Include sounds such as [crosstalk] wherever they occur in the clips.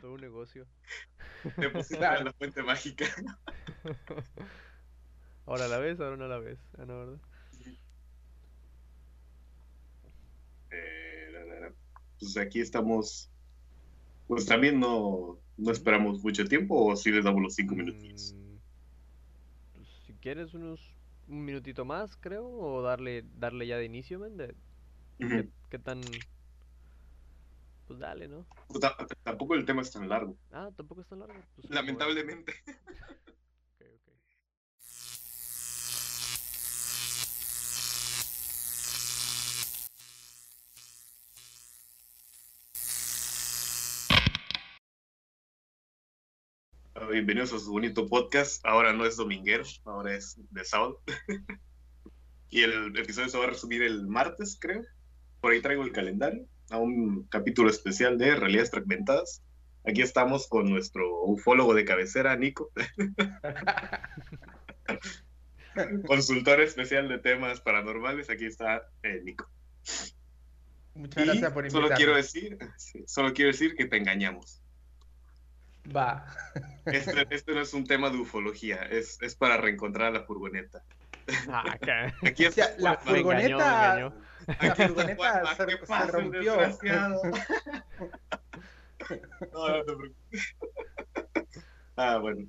Todo un negocio. Depositar en la fuente mágica. [laughs] Ahora la ves, ahora no la ves. Ah, no, ¿verdad? Eh, pues aquí estamos. Pues también no, no esperamos mucho tiempo o si les damos los cinco minutitos. Mm, pues, si quieres unos un minutito más, creo, o darle darle ya de inicio, men, de qué tan pues dale, ¿no? Pues, ta- tampoco el tema es tan largo. Ah, tampoco es tan largo. Pues. Lamentablemente. [laughs] Ok, ok. Bienvenidos a su bonito podcast. Ahora no es dominguero, ahora es de sábado. [laughs] y el episodio se va a resumir el martes, creo. Por ahí traigo el calendario a un capítulo especial de realidades fragmentadas. Aquí estamos con nuestro ufólogo de cabecera, Nico. [laughs] Consultor especial de temas paranormales. Aquí está eh, Nico. Muchas Y gracias por solo invitarme. quiero decir, sí, solo quiero decir que te engañamos. Va. Este, este no es un tema de ufología, es, es para reencontrar a la furgoneta. Ah. Aquí O sea, está la Juan, Me engañó, me furgoneta. engañó. [laughs] aquí la furgoneta se- ¿qué se pasa, rompió. [laughs] No, no te preocupes. Ah, bueno.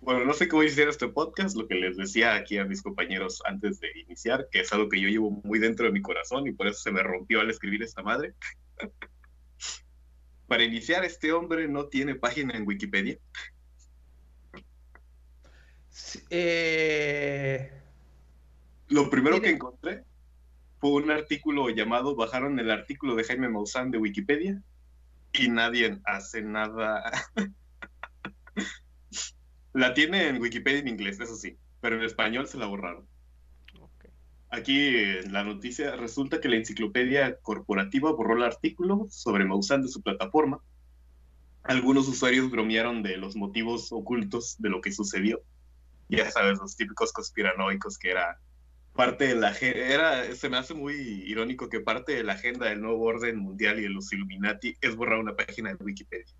Bueno, no sé cómo hiciera este podcast, lo que les decía aquí a mis compañeros antes de iniciar, que es algo que yo llevo muy dentro de mi corazón y por eso se me rompió al escribir esta madre. [laughs] Para iniciar, este hombre no tiene página en Wikipedia. Sí, eh, Lo primero que encontré un artículo llamado Bajaron el artículo de Jaime Maussan de Wikipedia y nadie hace nada. [laughs] la tiene en Wikipedia en inglés, eso sí, pero en español se la borraron. Aquí en la noticia resulta que la enciclopedia corporativa borró el artículo sobre Maussan de su plataforma. Algunos usuarios bromearon de los motivos ocultos de lo que sucedió. Ya sabes, los típicos conspiranoicos que era parte de la era se me hace muy irónico que parte de la agenda del nuevo orden mundial y de los Illuminati es borrar una página de Wikipedia.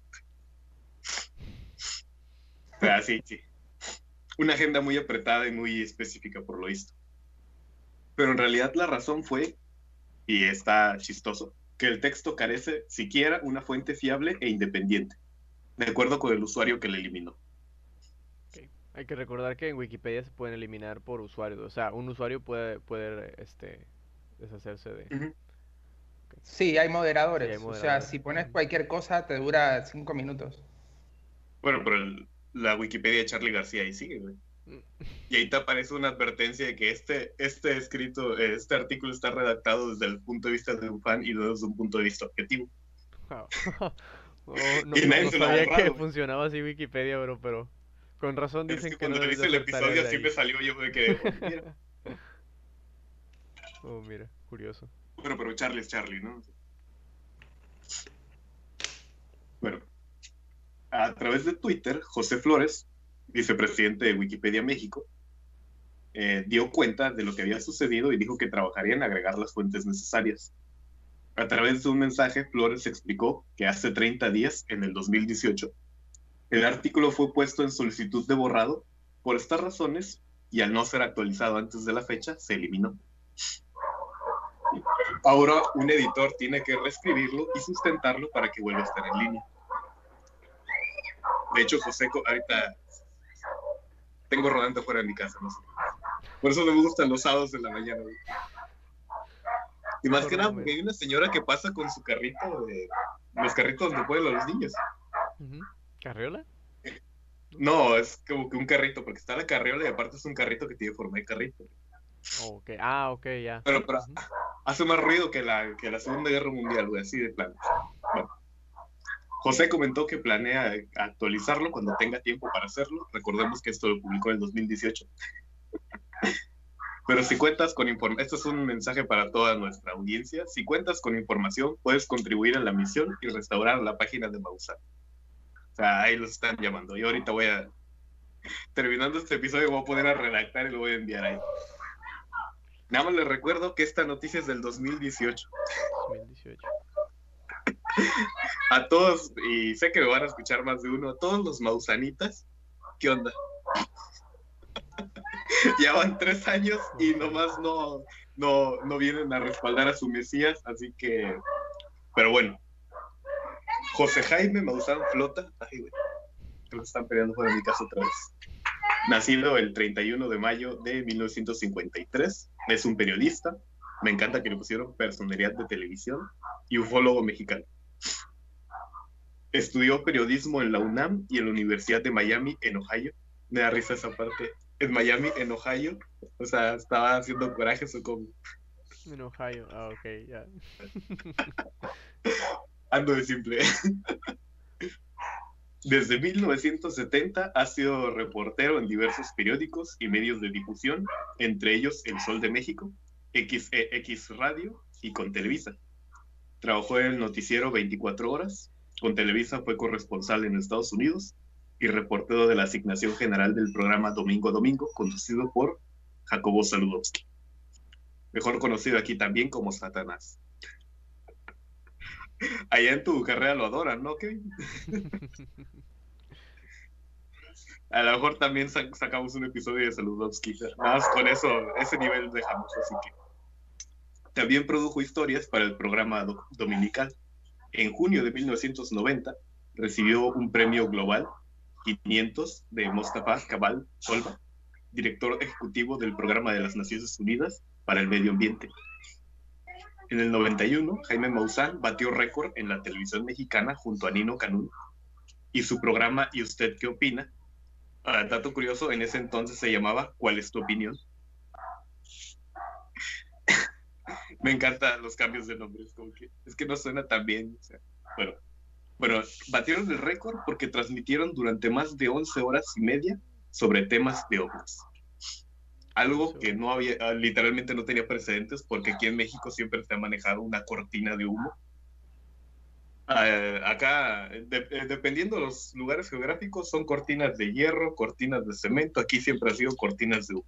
O sea, sí, sí. Una agenda muy apretada y muy específica por lo visto. Pero en realidad la razón fue, y está chistoso, que el texto carece siquiera una fuente fiable e independiente, de acuerdo con el usuario que le eliminó. Hay que recordar que en Wikipedia se pueden eliminar por usuario. O sea, un usuario puede, puede este, deshacerse de. sí, hay moderadores. Sí, hay O sea, si pones cualquier cosa, te dura cinco minutos. Bueno, pero el- la Wikipedia de Charlie García ahí sigue, güey. Mm. Y ahí te aparece una advertencia de que este, este escrito, este artículo está redactado desde el punto de vista de un fan y no desde un punto de vista objetivo. Wow. [laughs] Oh, no, [laughs] Y nadie no se lo ha sabía que funcionaba así Wikipedia, bro, pero con razón Es dicen que que no cuando hice de el episodio de así me salió yo me quedé. "Oh, [laughs] mira". Oh, mira, curioso. Bueno, pero Charlie es Charlie, ¿no? Bueno, a través de Twitter, José Flores, vicepresidente de Wikipedia México, eh, dio cuenta de lo que había sucedido y dijo que trabajaría en agregar las fuentes necesarias. A través de un mensaje, Flores explicó que hace 30 días, en el 2018, el artículo fue puesto en solicitud de borrado. Por estas razones, y al no ser actualizado antes de la fecha, se eliminó. Ahora un editor tiene que reescribirlo y sustentarlo para que vuelva a estar en línea. De hecho, José, ahorita tengo rodante fuera de mi casa, no sé. Por eso me gustan los sábados de la mañana. Y más que nada, porque hay una señora que pasa con su carrito de los carritos donde pueden los niños. Ujú. ¿Carriola? No, es como que un carrito, porque está la carriola y aparte es un carrito que tiene forma de carrito. Oh, ok. Ah, ok, ya. Pero, pero hace más ruido que la, que la Segunda Guerra Mundial, güey, así de. Bueno. José comentó que planea actualizarlo cuando tenga tiempo para hacerlo. Recordemos que esto lo publicó en el 2018. Pero si cuentas con información, esto es un mensaje para toda nuestra audiencia. Si cuentas con información, puedes contribuir a la misión y restaurar la página de Maussan. O sea, ahí los están llamando. Yo ahorita voy a, terminando este episodio, voy a poner a redactar y lo voy a enviar ahí. Nada más les recuerdo que esta noticia es del 2018. 2018. a todos, y sé que me van a escuchar más de uno, a todos los mausanitas, ¿qué onda? [laughs] ya van tres años y nomás no, no, no vienen a respaldar a su Mesías, así que, pero bueno. José Jaime Maussan Flota, ay, güey, creo que están peleando fuera de mi casa otra vez. Nacido el 31 de mayo de 1953, es un periodista, me encanta que le pusieron personalidad de televisión y ufólogo mexicano. Estudió periodismo en la UNAM y en la Universidad de Miami, en Ohio. Me da risa esa parte. En Miami, en Ohio. O sea, estaba haciendo coraje o como. En Ohio, ah, ok, ya. [laughs] Ando de simple. [laughs] Desde 1970 ha sido reportero en diversos periódicos y medios de difusión, entre ellos El Sol de México, XEX Radio y con Televisa. Trabajó en el noticiero 24 horas, con Televisa fue corresponsal en Estados Unidos y reportero de la asignación general del programa Domingo a Domingo, conducido por Jacobo Saludowski, mejor conocido aquí también como Satanás. Allá en tu carrera lo adoran, ¿no, Kevin? [laughs] A lo mejor también sacamos un episodio de Saludowski. Nada más con eso, ese nivel dejamos, así que. También produjo historias para el programa dominical. En junio de 1990 recibió un premio global 500 de Mostafa Cabal Solva, director ejecutivo del programa de las Naciones Unidas para el Medio Ambiente. En el 91, Jaime Maussan batió récord en la televisión mexicana junto a Nino Canún y su programa ¿Y usted qué opina? Ah, dato curioso, en ese entonces se llamaba ¿Cuál es tu opinión? [laughs] Me encantan los cambios de nombres, como que es que no suena tan bien. bueno, bueno, batieron el récord porque transmitieron durante más de 11 horas y media sobre temas de ovnis. Algo que no había, ah, literalmente no tenía precedentes porque aquí en México siempre se ha manejado una cortina de humo. Ah, acá, eh, dependiendo de los lugares geográficos, son cortinas de hierro, cortinas de cemento. Aquí siempre ha sido cortinas de humo.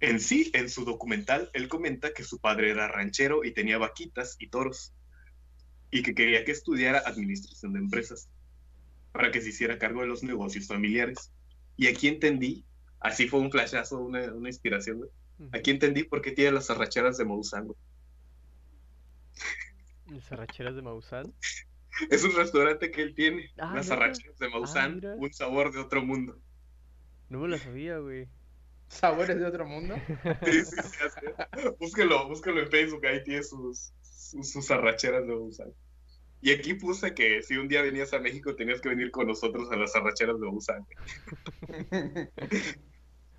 En sí, en su documental, él comenta que su padre era ranchero y tenía vaquitas y toros, y que quería que estudiara administración de empresas para que se hiciera cargo de los negocios familiares. Y aquí entendí Así fue un flashazo, una, inspiración, güey. Aquí entendí por qué tiene las arracheras de Maussan, güey. ¿Las arracheras de Maussan? [laughs] Es un restaurante que él tiene. Ah, las arracheras de Maussan, ah, un sabor de otro mundo. No me lo sabía, güey. ¿Sabores de otro mundo? [laughs] Sí, sí, sí. Búsquelo, búsquelo en Facebook, ahí tiene sus, sus, arracheras de Maussan. Y aquí puse que si un día venías a México tenías que venir con nosotros a las arracheras de Busan. [laughs]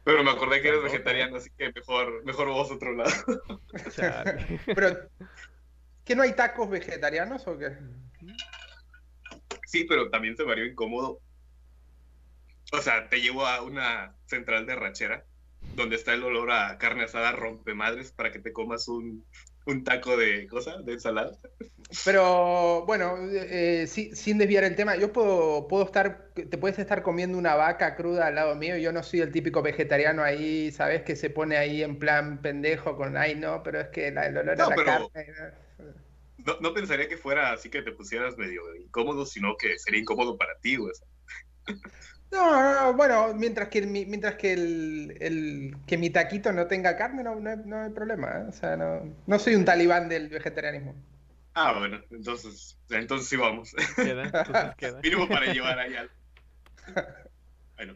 Pero me acordé que eres vegetariano, así que mejor, mejor vos otro lado. [laughs] [laughs] pero, ¿que no hay tacos vegetarianos o qué? Sí, pero también se me haría incómodo. O sea, te llevo a una central de rachera donde está el olor a carne asada rompe madres para que te comas un, un taco de cosa, de ensalada. Pero bueno, eh, sin desviar el tema, yo puedo, puedo estar, te puedes estar comiendo una vaca cruda al lado mío, yo no soy el típico vegetariano ahí, ¿sabes? Que se pone ahí en plan pendejo con, ay no, pero es que el olor a la carne... No, no, pensaría que fuera así que te pusieras medio incómodo, sino que sería incómodo para ti, güey. No, no, bueno, mientras que, mientras que, el, que mi taquito no tenga carne, no, no, hay, problema. ¿eh? O sea, no, no soy un talibán del vegetarianismo. Ah, bueno, entonces, entonces sí vamos. Queda, entonces queda. [laughs] Mínimo para llevar ahí al... Bueno.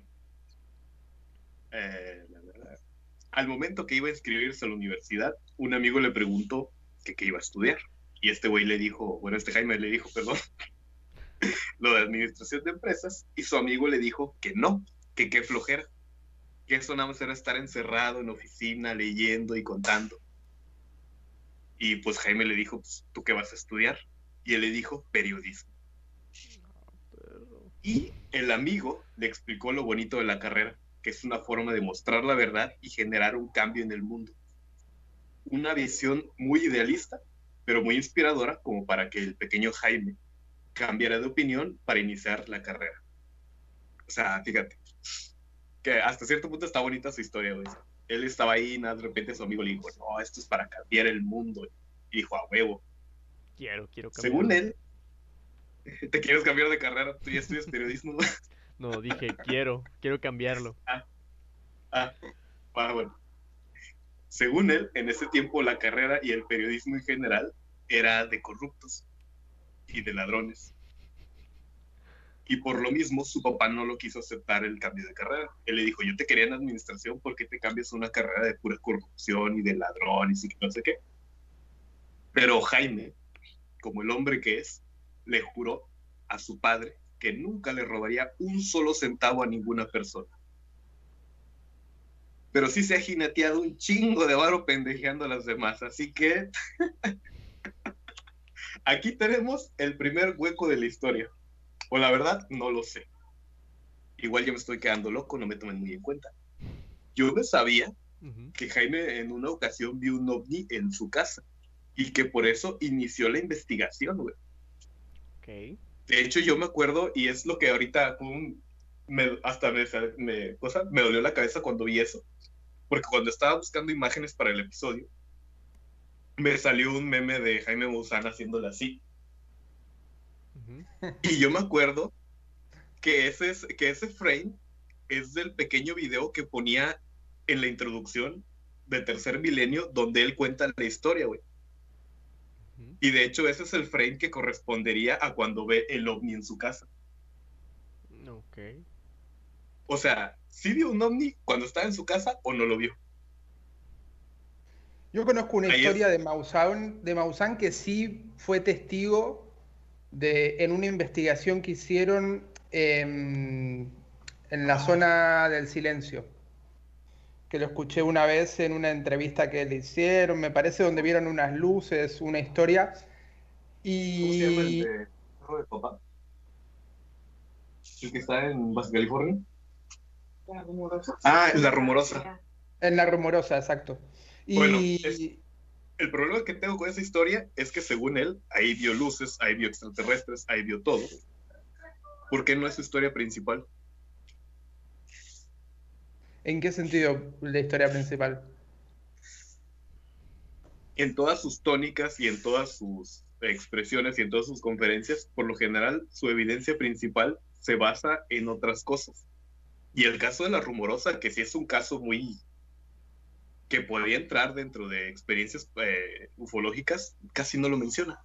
Eh, la verdad. Al momento que iba a inscribirse a la universidad, un amigo le preguntó que qué iba a estudiar. Y este güey le dijo, bueno, este Jaime le dijo, perdón, lo de administración de empresas y su amigo le dijo que no, que qué flojera, que eso nada más era estar encerrado en oficina leyendo y contando. Y pues Jaime le dijo, pues, ¿tú qué vas a estudiar? Y él le dijo, periodismo. Y el amigo le explicó lo bonito de la carrera, que es una forma de mostrar la verdad y generar un cambio en el mundo. Una visión muy idealista, pero muy inspiradora como para que el pequeño Jaime cambiara de opinión para iniciar la carrera. O sea, fíjate, que hasta cierto punto está bonita su historia, güey. Él estaba ahí y de repente su amigo le dijo, no, esto es para cambiar el mundo. Y dijo, a huevo. Quiero, quiero cambiar. Según él, [laughs] ¿te quieres cambiar de carrera? ¿Tú ya estudias periodismo? [laughs] no, dije, quiero, quiero cambiarlo. [laughs] Ah, ah, ah, bueno. Según él, en ese tiempo la carrera y el periodismo en general era de corruptos y de ladrones. Y por lo mismo, su papá no lo quiso aceptar el cambio de carrera. Él le dijo, yo te quería en administración, ¿por qué te cambias una carrera de pura corrupción y de ladrones y no sé qué? Pero Jaime, como el hombre que es, le juró a su padre que nunca le robaría un solo centavo a ninguna persona. Pero sí se ha jineteado un chingo de varo pendejeando a las demás, así que [laughs] aquí tenemos el primer hueco de la historia. O la verdad, no lo sé. Igual yo me estoy quedando loco, no me tomen muy en cuenta. Yo no sabía que Jaime en una ocasión vio un ovni en su casa y que por eso inició la investigación, güey. Okay. De hecho, yo me acuerdo, y es lo que ahorita me, hasta me, me, cosa, me dolió la cabeza cuando vi eso. Porque cuando estaba buscando imágenes para el episodio, me salió un meme de Jaime Maussan haciéndole así. Y yo me acuerdo que ese, que ese frame es del pequeño video que ponía en la introducción de Tercer Milenio, donde él cuenta la historia, güey. Y de hecho, ese es el frame que correspondería a cuando ve el ovni en su casa. Ok. O sea, ¿sí vio un ovni cuando estaba en su casa o no lo vio? Yo conozco una historia de Maussan, de Maussan que sí fue testigo de, en una investigación que hicieron en la zona del silencio, que lo escuché una vez en una entrevista que le hicieron, me parece donde vieron unas luces, una historia. Y... ¿Cómo se llama el de, de papá? ¿El que está en Baja California? La rumorosa. Ah, la rumorosa. En la rumorosa, exacto. Y... Bueno, el problema que tengo con esa historia es que según él, ahí vio luces, ahí vio extraterrestres, ahí vio todo. ¿Por qué no es su historia principal? ¿En qué sentido la historia principal? En todas sus tónicas y en todas sus expresiones y en todas sus conferencias, por lo general, su evidencia principal se basa en otras cosas. Y el caso de la rumorosa, que sí es un caso muy que podría entrar dentro de experiencias eh, ufológicas, casi no lo menciona.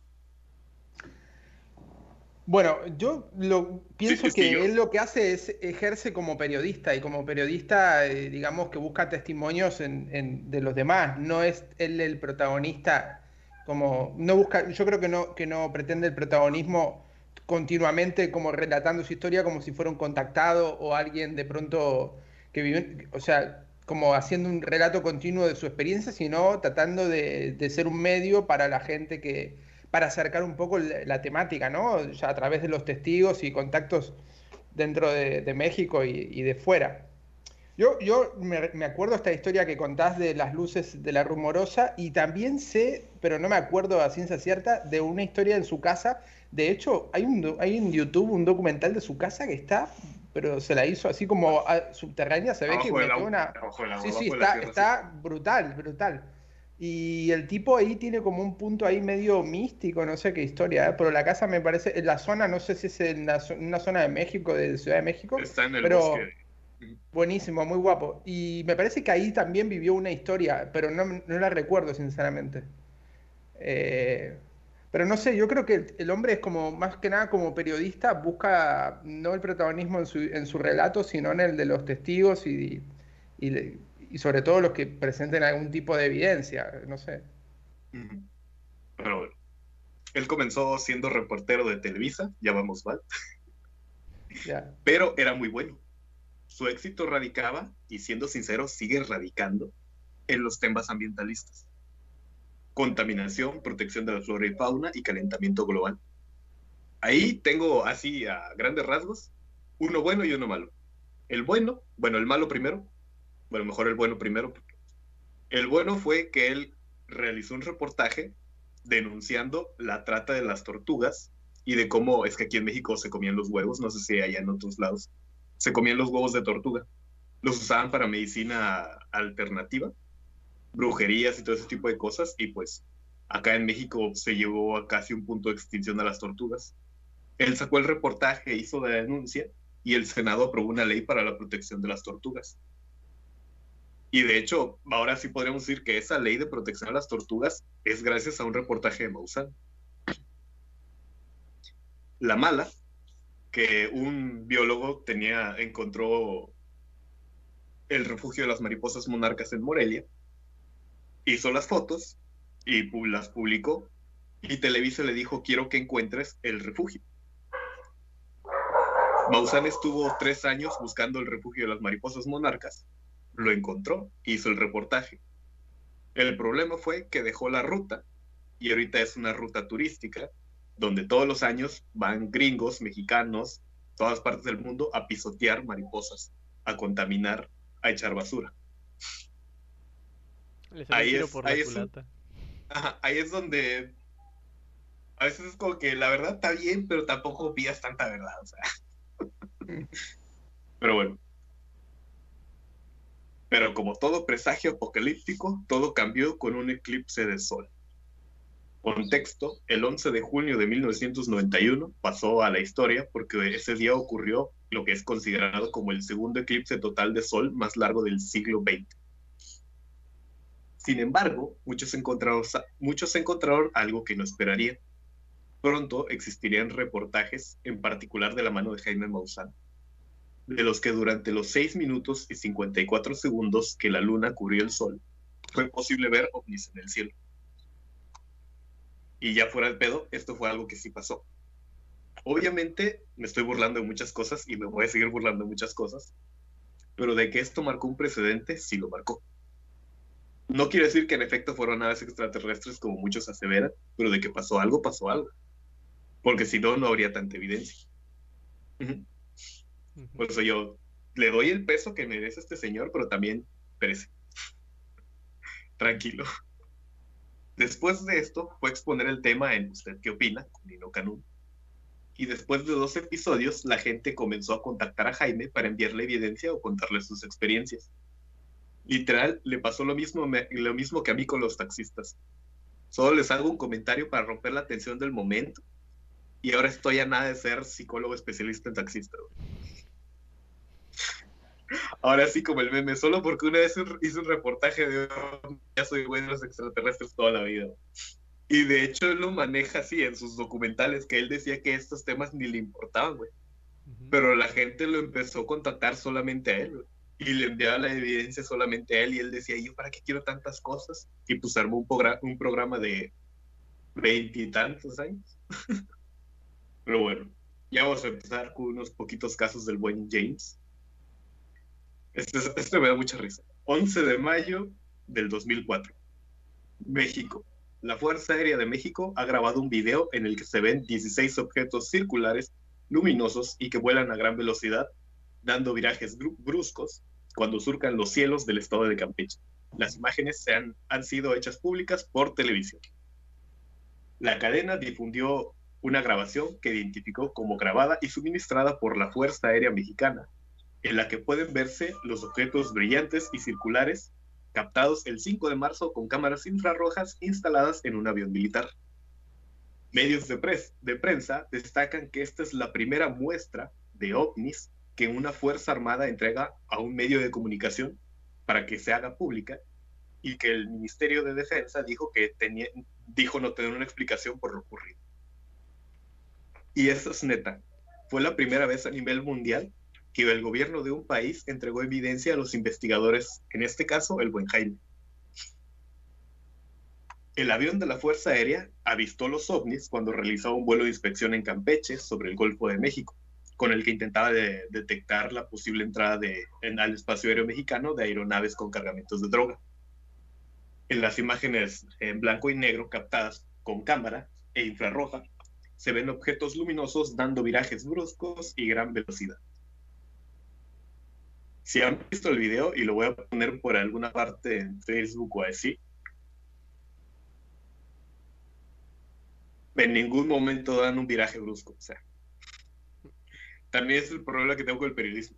Bueno, yo lo pienso que él lo que hace es ejerce como periodista y como periodista, eh, digamos que busca testimonios de los demás. No es él el protagonista, como no busca. Yo creo que no que no pretende el protagonismo continuamente como relatando su historia como si fuera un contactado o alguien de pronto que vive, o sea, como haciendo un relato continuo de su experiencia, sino tratando de, ser un medio para la gente que, para acercar un poco la, temática, ¿no? A través de los testigos y contactos dentro de, México y, de fuera. Yo, yo me, me, acuerdo esta historia que contás de las luces de la rumorosa y también sé, pero no me acuerdo a ciencia cierta, de una historia en su casa. De hecho, hay, un, hay en YouTube un documental de su casa que está pero se la hizo así como subterránea, se ve que metió una... sí, sí, está, está brutal, brutal. Y el tipo ahí tiene como un punto ahí medio místico, no sé qué historia, ¿eh? pero la casa me parece, en la zona, no sé si es en una zona de México, de Ciudad de México. Está en el pero bosque. Buenísimo, muy guapo. Y me parece que ahí también vivió una historia, pero no, no la recuerdo, sinceramente. Eh, pero no sé, yo creo que el hombre es como, más que nada como periodista, busca no el protagonismo en su, en su relato, sino en el de los testigos y, y, sobre todo los que presenten algún tipo de evidencia, no sé. Pero bueno, él comenzó siendo reportero de Televisa, ya vamos mal. Pero era muy bueno. Su éxito radicaba, y siendo sincero, sigue radicando en los temas ambientalistas contaminación, protección de la flora y fauna y calentamiento global. Ahí tengo así a grandes rasgos uno bueno y uno malo. El bueno, bueno, el malo primero, bueno, mejor el bueno primero. El bueno fue que él realizó un reportaje denunciando la trata de las tortugas y de cómo es que aquí en México se comían los huevos, no sé si allá en otros lados, se comían los huevos de tortuga. Los usaban para medicina alternativa brujerías y todo ese tipo de cosas, y pues Acá en México se llevó a casi un punto de extinción a las tortugas. Él sacó el reportaje, hizo la denuncia y el Senado aprobó una ley para la protección de las tortugas. Y de hecho, ahora sí podríamos decir que esa ley de protección a las tortugas es gracias a un reportaje de Maussan. La mala, que un biólogo tenía, encontró el refugio de las mariposas monarcas en Morelia, hizo las fotos y las publicó. Y Televisa le dijo, quiero que encuentres el refugio. Maussan estuvo tres años buscando el refugio de las mariposas monarcas. Lo encontró, hizo el reportaje. El problema fue que dejó la ruta y ahorita es una ruta turística donde todos los años van gringos, mexicanos, todas partes del mundo a pisotear mariposas, a contaminar, a echar basura. Ahí es, ahí, es ahí es donde a veces es como que la verdad está bien, pero tampoco pillas tanta verdad, o sea. [laughs] Pero bueno. Pero como todo presagio apocalíptico, todo cambió con un eclipse de sol. Contexto, el 11 de junio de 1991 pasó a la historia porque ese día ocurrió lo que es considerado como el segundo eclipse total de sol más largo del siglo XX. Sin embargo, muchos encontraron, algo que no esperarían Pronto existirían reportajes, en particular de la mano de Jaime Maussan, de los que durante los 6 minutos y 54 segundos que la luna cubrió el sol, fue posible ver ovnis en el cielo. Y ya fuera el pedo, esto fue algo que sí pasó. Obviamente me estoy burlando de muchas cosas y me voy a seguir burlando de muchas cosas, pero de que esto marcó un precedente, sí lo marcó. No quiere decir que en efecto fueron naves extraterrestres como muchos aseveran, pero de que pasó algo, pasó algo porque si no, no habría tanta evidencia. Por eso yo le doy el peso que merece este señor, pero también perece. Tranquilo. Después de esto, fue exponer el tema en ¿Usted qué opina? con Nino Canún. Y después de dos episodios, la gente comenzó a contactar a Jaime para enviarle evidencia o contarle sus experiencias. Literal, le pasó lo mismo, lo mismo que a mí con los taxistas. Solo les hago un comentario para romper la tensión del momento y ahora estoy a nada de ser psicólogo especialista en taxista. Ahora sí, como el meme, solo porque una vez hice un reportaje de ya soy bueno los extraterrestres toda la vida. Y de hecho él lo maneja así en sus documentales, que él decía que estos temas ni le importaban, güey. Pero la gente lo empezó a contactar solamente a él, Y le enviaba la evidencia solamente a él. Y él decía, ¿yo para qué quiero tantas cosas? Y pues armó un, un programa de veintitantos años. [laughs] Pero bueno, ya vamos a empezar con unos poquitos casos del buen James. Este, este me da mucha risa. 11 de mayo del 2004. México. La Fuerza Aérea de México ha grabado un video en el que se ven 16 objetos circulares luminosos y que vuelan a gran velocidad, dando virajes bruscos cuando surcan los cielos del estado de Campeche. Las imágenes se han, han sido hechas públicas por televisión. La cadena difundió una grabación que identificó como grabada y suministrada por la Fuerza Aérea Mexicana, en la que pueden verse los objetos brillantes y circulares captados el 5 de marzo con cámaras infrarrojas instaladas en un avión militar. Medios de, de prensa destacan que esta es la primera muestra de ovnis que una Fuerza Armada entrega a un medio de comunicación para que se haga pública y que el Ministerio de Defensa dijo que tenía, dijo no tener una explicación por lo ocurrido. Y eso es neta. Fue la primera vez a nivel mundial que el gobierno de un país entregó evidencia a los investigadores, en este caso el buen Jaime. El avión de la Fuerza Aérea avistó los ovnis cuando realizó un vuelo de inspección en Campeche sobre el Golfo de México, con el que intentaba detectar la posible entrada al espacio aéreo mexicano de aeronaves con cargamentos de droga. En las imágenes en blanco y negro captadas con cámara e infrarroja, se ven objetos luminosos dando virajes bruscos y gran velocidad. Si han visto el video, y lo voy a poner por alguna parte en Facebook o así, en ningún momento dan un viraje brusco. O sea, también es el problema que tengo con el periodismo.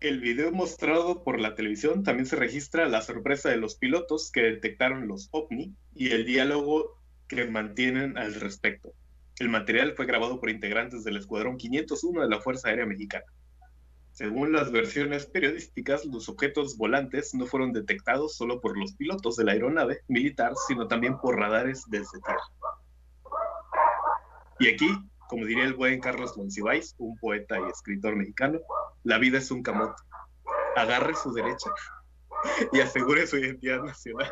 el video mostrado por la televisión también se registra la sorpresa de los pilotos que detectaron los ovni y el diálogo que mantienen al respecto. El material fue grabado por integrantes del Escuadrón 501 de la Fuerza Aérea Mexicana. Según las versiones periodísticas, los objetos volantes no fueron detectados solo por los pilotos de la aeronave militar, sino también por radares desde tierra. Y aquí como diría el buen Carlos Monsiváis, un poeta y escritor mexicano, la vida es un camote. Agarre su derecha [laughs] y asegure su identidad nacional.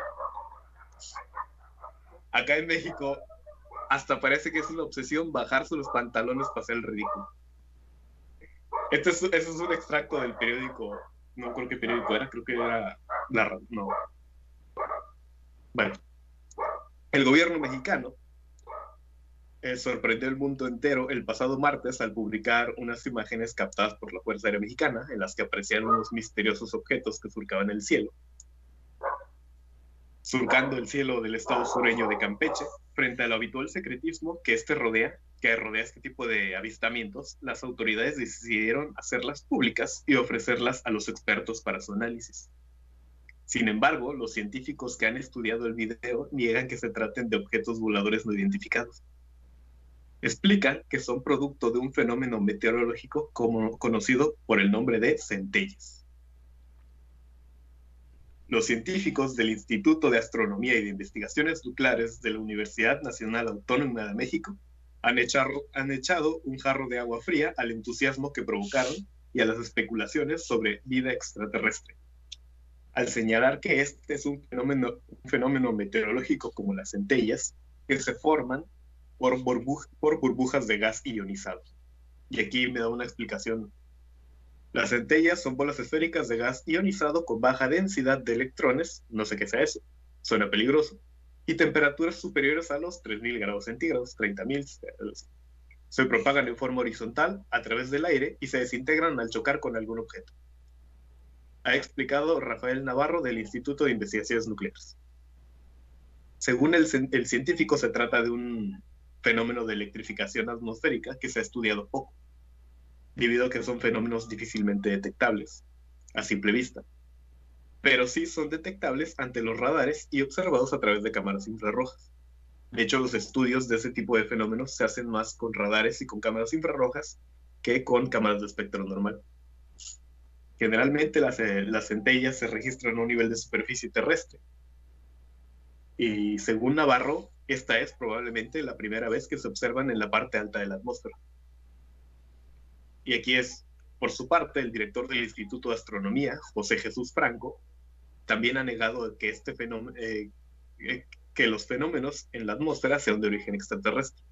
Acá en México, hasta parece que es una obsesión bajarse los pantalones para hacer el ridículo. Este es, es un extracto del periódico, no creo qué periódico era, creo que era la, no. Bueno, el gobierno mexicano eh, sorprendió el mundo entero el pasado martes al publicar unas imágenes captadas por la Fuerza Aérea Mexicana en las que aparecían unos misteriosos objetos que surcaban el cielo. Surcando el cielo del estado sureño de Campeche, frente al habitual secretismo que este rodea, que rodea este tipo de avistamientos, las autoridades decidieron hacerlas públicas y ofrecerlas a los expertos para su análisis. Sin embargo, los científicos que han estudiado el video niegan que se traten de objetos voladores no identificados explican que son producto de un fenómeno meteorológico como, conocido por el nombre de centellas. Los científicos del Instituto de Astronomía y de Investigaciones Nucleares de la Universidad Nacional Autónoma de México han, echado un jarro de agua fría al entusiasmo que provocaron y a las especulaciones sobre vida extraterrestre. Al señalar que este es un fenómeno meteorológico como las centellas, que se forman por, por burbujas de gas ionizado. Y aquí me da una explicación. Las centellas son bolas esféricas de gas ionizado con baja densidad de electrones, no sé qué sea eso, suena peligroso, y temperaturas superiores a los 3.000 grados centígrados, 30.000. Se propagan en forma horizontal a través del aire y se desintegran al chocar con algún objeto. Ha explicado Rafael Navarro del Instituto de Investigaciones Nucleares. Según el, el científico, se trata de un fenómeno de electrificación atmosférica que se ha estudiado poco, debido a que son fenómenos difícilmente detectables a simple vista, pero sí son detectables ante los radares y observados a través de cámaras infrarrojas. De hecho, los estudios de ese tipo de fenómenos se hacen más con radares y con cámaras infrarrojas que con cámaras de espectro normal. Generalmente las, eh, las centellas se registran a un nivel de superficie terrestre. Y según Navarro, esta es probablemente la primera vez que se observan en la parte alta de la atmósfera. Y aquí es, por su parte, el director del Instituto de Astronomía, José Jesús Franco, también ha negado que, este eh, eh, que los fenómenos en la atmósfera sean de origen extraterrestre.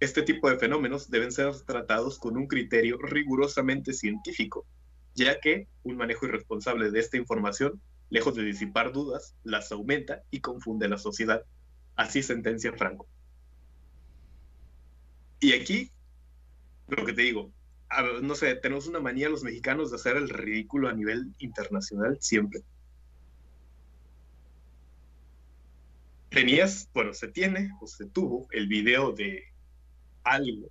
Este tipo de fenómenos deben ser tratados con un criterio rigurosamente científico, ya que un manejo irresponsable de esta información, lejos de disipar dudas, las aumenta y confunde a la sociedad Así sentencia Franco. Y aquí, lo que te digo, no sé, tenemos una manía los mexicanos de hacer el ridículo a nivel internacional siempre. Tenías, bueno, se tiene o se tuvo el video de algo.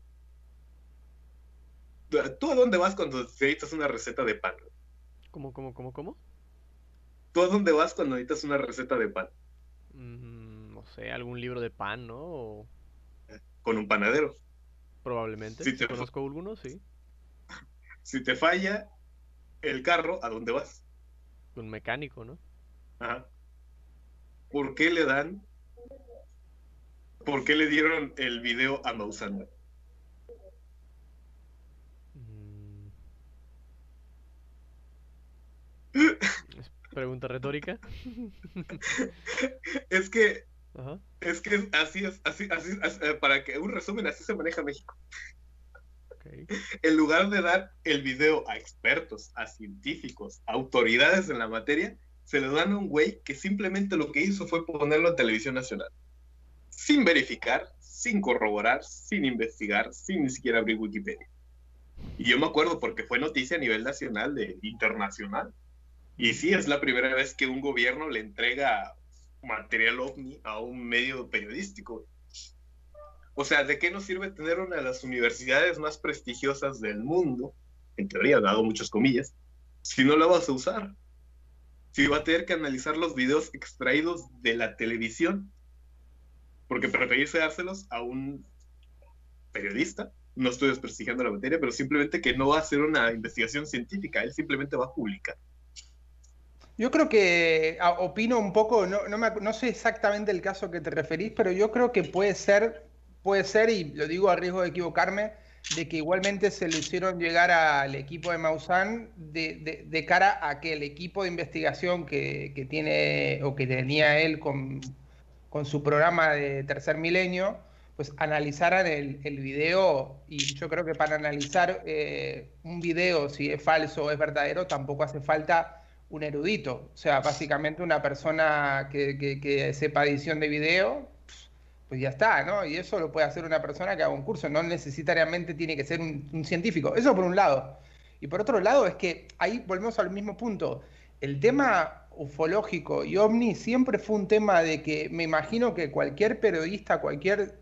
¿Tú a dónde vas cuando necesitas una receta de pan? ¿Cómo, cómo, cómo, cómo? ¿Tú a dónde vas cuando necesitas una receta de pan? Sé, algún libro de pan, ¿no? Con un panadero. Probablemente. Si te conozco alguno, sí. Si te falla el carro, ¿a dónde vas? Un mecánico, ¿no? Ajá. ¿Por qué le dan? ¿Por qué le dieron el video a Mausanda? Mm. Pregunta retórica. [laughs] es que es que así es, así, así, eh, para que un resumen, así se maneja México. En lugar de dar el video a expertos, a científicos, a autoridades en la materia, se le dan a un güey que simplemente lo que hizo fue ponerlo en televisión nacional. Sin verificar, sin corroborar, sin investigar, sin ni siquiera abrir Wikipedia. Y yo me acuerdo porque fue noticia a nivel nacional, de internacional. Y sí, es la primera vez que un gobierno le entrega material ovni a un medio periodístico. O sea, ¿de qué nos sirve tener una de las universidades más prestigiosas del mundo, en teoría, dado muchas comillas, si no la vas a usar? Si va a tener que analizar los videos extraídos de la televisión, porque preferirse dárselos a un periodista, no estoy desprestigiando la materia, pero simplemente que no va a hacer una investigación científica, él simplemente va a publicar. Yo creo que opino un poco, no, no, no, sé exactamente el caso que te referís, pero yo creo que puede ser, puede ser, y lo digo a riesgo de equivocarme, de que igualmente se le hicieron llegar al equipo de Maussan de, de, cara a que el equipo de investigación que, que tiene o que tenía él con, con, su programa de tercer milenio, pues analizaran el, el video y yo creo que para analizar eh, un video si es falso o es verdadero tampoco hace falta un erudito, o sea, básicamente una persona que, que, sepa edición de video pues ya está, ¿no? Y eso lo puede hacer una persona que haga un curso, no necesariamente tiene que ser un, científico. Eso por un lado. Y por otro lado es que ahí volvemos al mismo punto. El tema ufológico y ovni siempre fue un tema de que me imagino que cualquier periodista, cualquier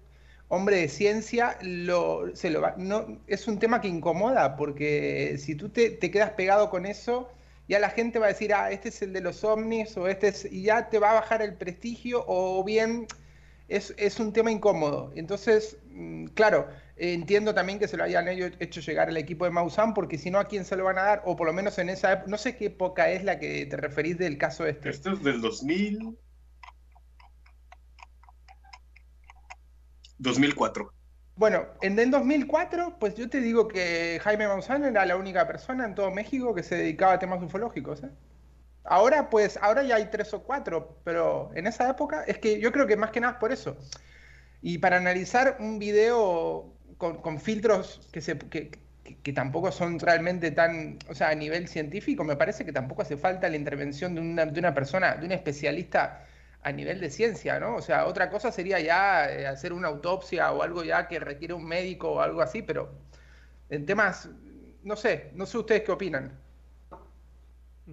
hombre de ciencia, lo, se lo va, no, es un tema que incomoda, porque si tú te, te, quedas pegado con eso, ya la gente va a decir, ah, este es el de los ovnis, o este es, y ya te va a bajar el prestigio, o bien es, un tema incómodo. Entonces, mm, claro, entiendo también que se lo hayan hecho llegar al equipo de Maussan, porque si no, ¿a quién se lo van a dar? O por lo menos en esa época, no sé qué época es la que te referís del caso este. Este es del 2000. 2004. Bueno, en el 2004, pues yo te digo que Jaime Maussan era la única persona en todo México que se dedicaba a temas ufológicos. ¿eh? Ahora, pues, ahora ya hay tres o cuatro, pero en esa época es que yo creo que más que nada por eso. Y para analizar un video con, filtros que, se, que, que, tampoco son realmente tan, o sea, a nivel científico, me parece que tampoco hace falta la intervención de una, de una persona, de un especialista a nivel de ciencia, ¿no? O sea, otra cosa sería ya eh, hacer una autopsia o algo ya que requiere un médico o algo así, pero en temas, no sé, no sé ustedes qué opinan.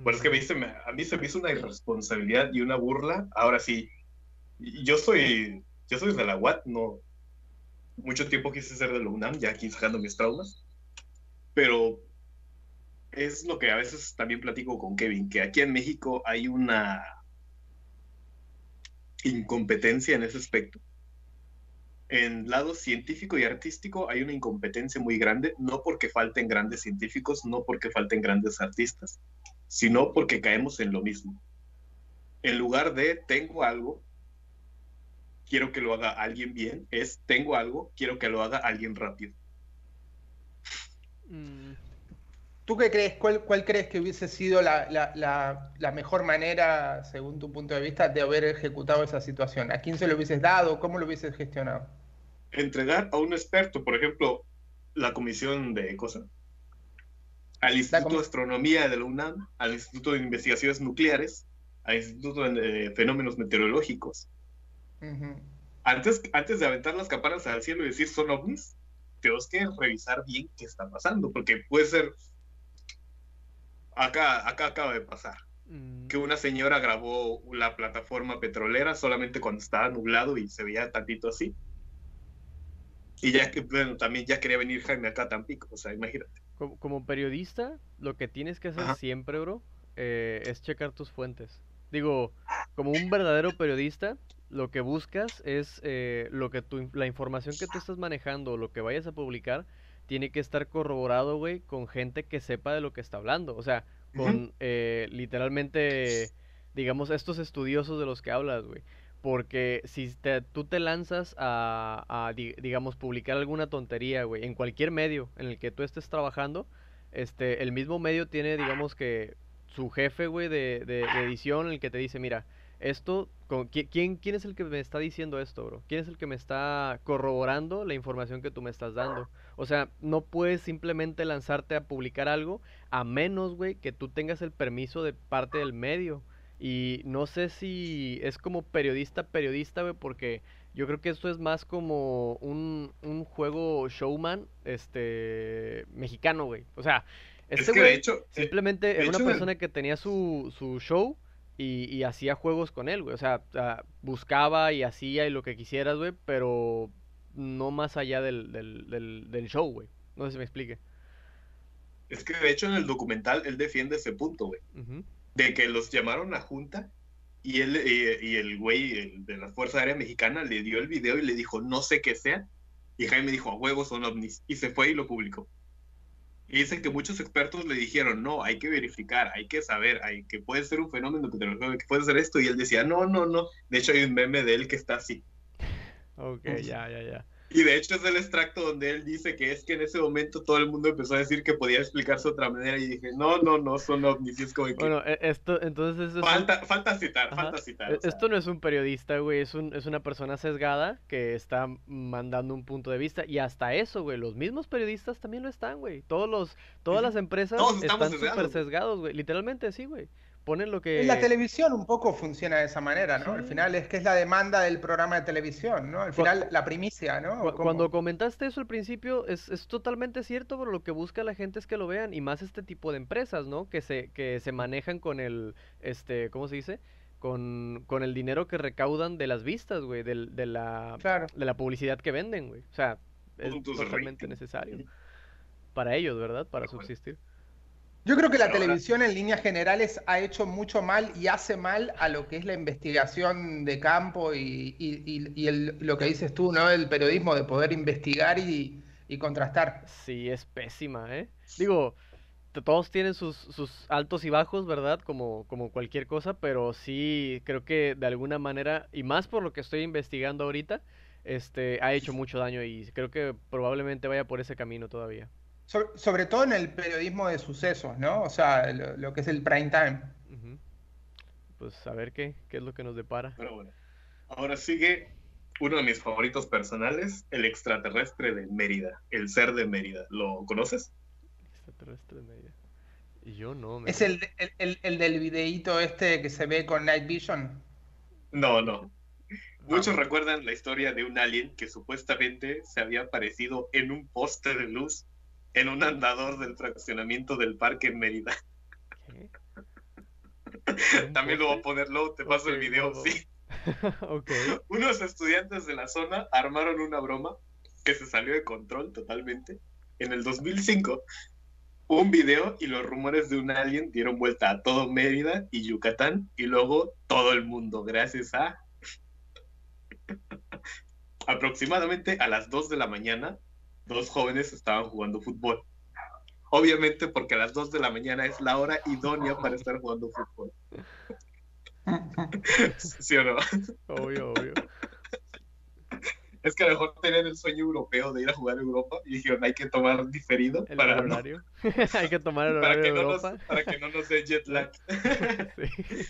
Pues es que me a mí se me hizo una irresponsabilidad y una burla. Ahora sí, yo soy, yo soy de la UAT, no. Mucho tiempo quise ser de la UNAM, ya aquí sacando mis traumas. Pero es lo que a veces también platico con Kevin, que aquí en México hay una incompetencia en ese aspecto. En lado científico y artístico hay una incompetencia muy grande, no porque falten grandes científicos, no porque falten grandes artistas, sino porque caemos en lo mismo. En lugar de tengo algo, quiero que lo haga alguien bien, es tengo algo, quiero que lo haga alguien rápido. Mm. ¿Tú qué crees? ¿Cuál, crees que hubiese sido la, mejor manera, según tu punto de vista, de haber ejecutado esa situación? ¿A quién se lo hubieses dado? ¿Cómo lo hubieses gestionado? Entregar a un experto, por ejemplo, la comisión de cosas al Instituto de Astronomía de la UNAM, al Instituto de Investigaciones Nucleares, al Instituto de Fenómenos Meteorológicos. antes, antes de aventar las campanas al cielo y decir son ovnis, tenemos que revisar bien qué está pasando, porque puede ser... Acá, acá acaba de pasar mm. que una señora grabó la plataforma petrolera solamente cuando estaba nublado y se veía tantito así. Y ya que, bueno, también ya quería venir Jaime acá a Tampico, o sea, imagínate. Como, periodista, lo que tienes que hacer siempre, bro, eh, es checar tus fuentes. Digo, como un verdadero periodista, lo que buscas es eh, lo que tu, la información que tú estás manejando lo que vayas a publicar tiene que estar corroborado, güey, con gente que sepa de lo que está hablando. O sea, con eh, literalmente, digamos, estos estudiosos de los que hablas, güey. Porque si tú te lanzas a, digamos, publicar alguna tontería, güey, en cualquier medio en el que tú estés trabajando, este, el mismo medio tiene, digamos que, su jefe, güey, de, de, edición, el que te dice, mira, esto, ¿quién, ¿quién es el que me está diciendo esto, bro? ¿Quién es el que me está corroborando la información que tú me estás dando? O sea, no puedes simplemente lanzarte a publicar algo a menos, güey, que tú tengas el permiso de parte del medio. Y no sé si es como periodista, periodista, güey, porque yo creo que esto es más como un, un juego showman, este, mexicano, güey. O sea, este güey eh, simplemente era una persona que tenía su, su show y, y, hacía juegos con él, güey. O sea, buscaba y hacía y lo que quisieras, güey, pero no más allá del, del, del, del show, güey. No sé si me explique. Es que de hecho en el documental él defiende ese punto, güey. De que los llamaron a junta y él y, el güey de la Fuerza Aérea Mexicana le dio el video y le dijo, no sé qué sea. Y Jaime dijo, a huevos son ovnis. Y se fue y lo publicó. Y dicen que muchos expertos le dijeron, no, hay que verificar, hay que saber, hay que puede ser un fenómeno que puede ser esto. Y él decía, no, no, no. De hecho hay un meme de él que está así. Ok, ya, ya, ya. Y de hecho es el extracto donde él dice que es que en ese momento todo el mundo empezó a decir que podía explicarse de otra manera y dije, no, no, no, son ovnis. Y es como que... Bueno, e, esto, entonces... falta, falta citar, falta citar. E, esto no es un periodista, güey, es, un, es una persona sesgada que está mandando un punto de vista y hasta eso, güey, los mismos periodistas también lo están, güey. Todos los, todas las empresas están súper sesgados, güey. Literalmente sí, güey ponen lo que... En la televisión un poco funciona de esa manera, ¿no? Al final es que es la demanda del programa de televisión, ¿no? Al final la primicia, ¿no? Cuando comentaste eso al principio, es, es, totalmente cierto, pero lo que busca la gente es que lo vean, y más este tipo de empresas, ¿no? Que se, que se manejan con el, este, ¿cómo se dice? Con, con el dinero que recaudan de las vistas, güey, de, de, la, de la publicidad que venden, güey. O sea, es totalmente necesario. Para ellos, ¿verdad? Para subsistir. Yo creo que la televisión en líneas generales ha hecho mucho mal y hace mal a lo que es la investigación de campo y, lo que dices tú, ¿no? El periodismo de poder investigar y, contrastar. Sí, es pésima, ¿eh? Digo, todos tienen sus, altos y bajos, ¿verdad? Como, como cualquier cosa, pero sí creo que de alguna manera, y más por lo que estoy investigando ahorita, este, ha hecho mucho daño y creo que probablemente vaya por ese camino todavía. Sobre, todo en el periodismo de sucesos, ¿no? O sea, lo, que es el prime time. Pues a ver qué, qué es lo que nos depara. Pero bueno, ahora sigue uno de mis favoritos personales, el extraterrestre de Mérida, el ser de Mérida. ¿Lo conoces? Extraterrestre de Mérida. Yo no. ¿Es el, el, el, del videíto este que se ve con Night Vision? No, no. Muchos ah. recuerdan la historia de un alien que supuestamente se había aparecido en un poste de luz en un andador del fraccionamiento del parque en Mérida. [laughs] También lo voy a poner luego, te paso el video, sí. [laughs] Unos estudiantes de la zona armaron una broma que se salió de control totalmente. En el 2005, un video y los rumores de un alien dieron vuelta a todo Mérida y Yucatán y luego todo el mundo, gracias a... [laughs] Aproximadamente a las 2 de la mañana, dos jóvenes estaban jugando fútbol. Obviamente porque a las 2 de la mañana es la hora idónea para estar jugando fútbol. [laughs] ¿Sí o no? Obvio, obvio. Es que a lo mejor tenían el sueño europeo de ir a jugar a Europa y dijeron hay que tomar diferido el para horario. [laughs] [laughs] hay que tomar el horario para que de Europa. No nos, para que no nos dé jet lag. sí.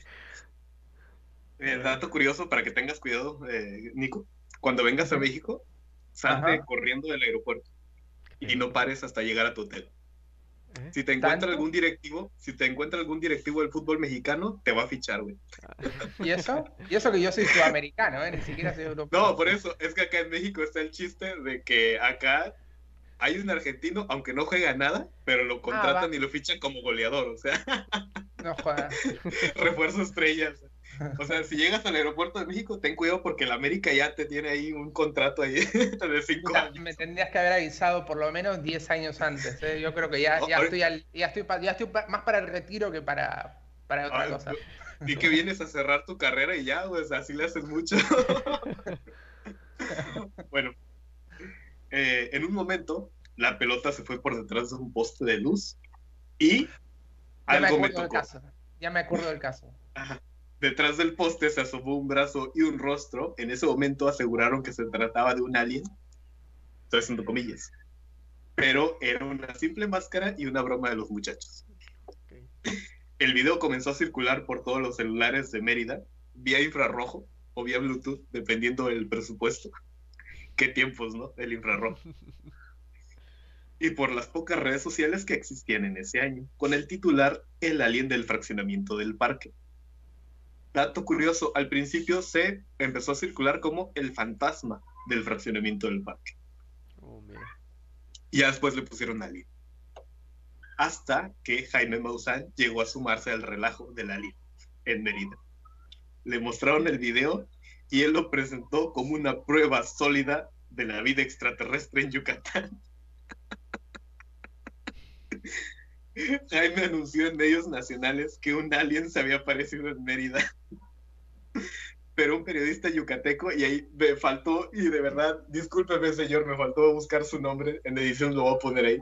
Eh, dato curioso para que tengas cuidado, eh, Nico. Cuando vengas a México, salte corriendo del aeropuerto y no pares hasta llegar a tu hotel. ¿Eh? Si te encuentra algún directivo, si te encuentra algún directivo del fútbol mexicano, te va a fichar, güey. [laughs] ¿Y eso? Y eso que yo soy sudamericano, ¿eh? Ni siquiera soy europeo. No, por eso, es que acá en México está el chiste de que acá hay un argentino, aunque no juega nada, pero lo ah, contratan y lo fichan como goleador, o sea. No juega. [laughs] Refuerzo estrellas. [laughs] O sea, si llegas al aeropuerto de México, ten cuidado porque el América ya te tiene ahí un contrato ahí [laughs] de cinco años. Me tendrías que haber avisado por lo menos 10 años antes. ¿eh? Yo creo que ya, ya, estoy ya, estoy, ya estoy más para el retiro que para, para otra cosa. Y que [laughs] vienes a cerrar tu carrera y ya, pues así le haces mucho. bueno, eh, en un momento la pelota se fue por detrás de un poste de luz y algo me, tocó. Ya me acuerdo del caso. Ajá. Detrás del poste se asomó un brazo y un rostro. En ese momento aseguraron que se trataba de un alien. Estoy haciendo comillas. Pero era una simple máscara y una broma de los muchachos. El video comenzó a circular por todos los celulares de Mérida, vía infrarrojo o vía Bluetooth, dependiendo del presupuesto. [laughs] Qué tiempos, ¿no? El infrarrojo. [laughs] Y por las pocas redes sociales que existían en ese año, con el titular El alien del fraccionamiento del parque dato curioso, al principio se empezó a circular como el fantasma del fraccionamiento del parque. Oh, y después le pusieron alien. Hasta que Jaime Maussan llegó a sumarse al relajo del alien en Mérida. Le mostraron el video y él lo presentó como una prueba sólida de la vida extraterrestre en Yucatán. [laughs] Jaime anunció en medios nacionales que un alien se había aparecido en Mérida. Pero un periodista yucateco, y ahí me faltó, y de verdad, discúlpeme señor, me faltó buscar su nombre, en edición lo voy a poner ahí.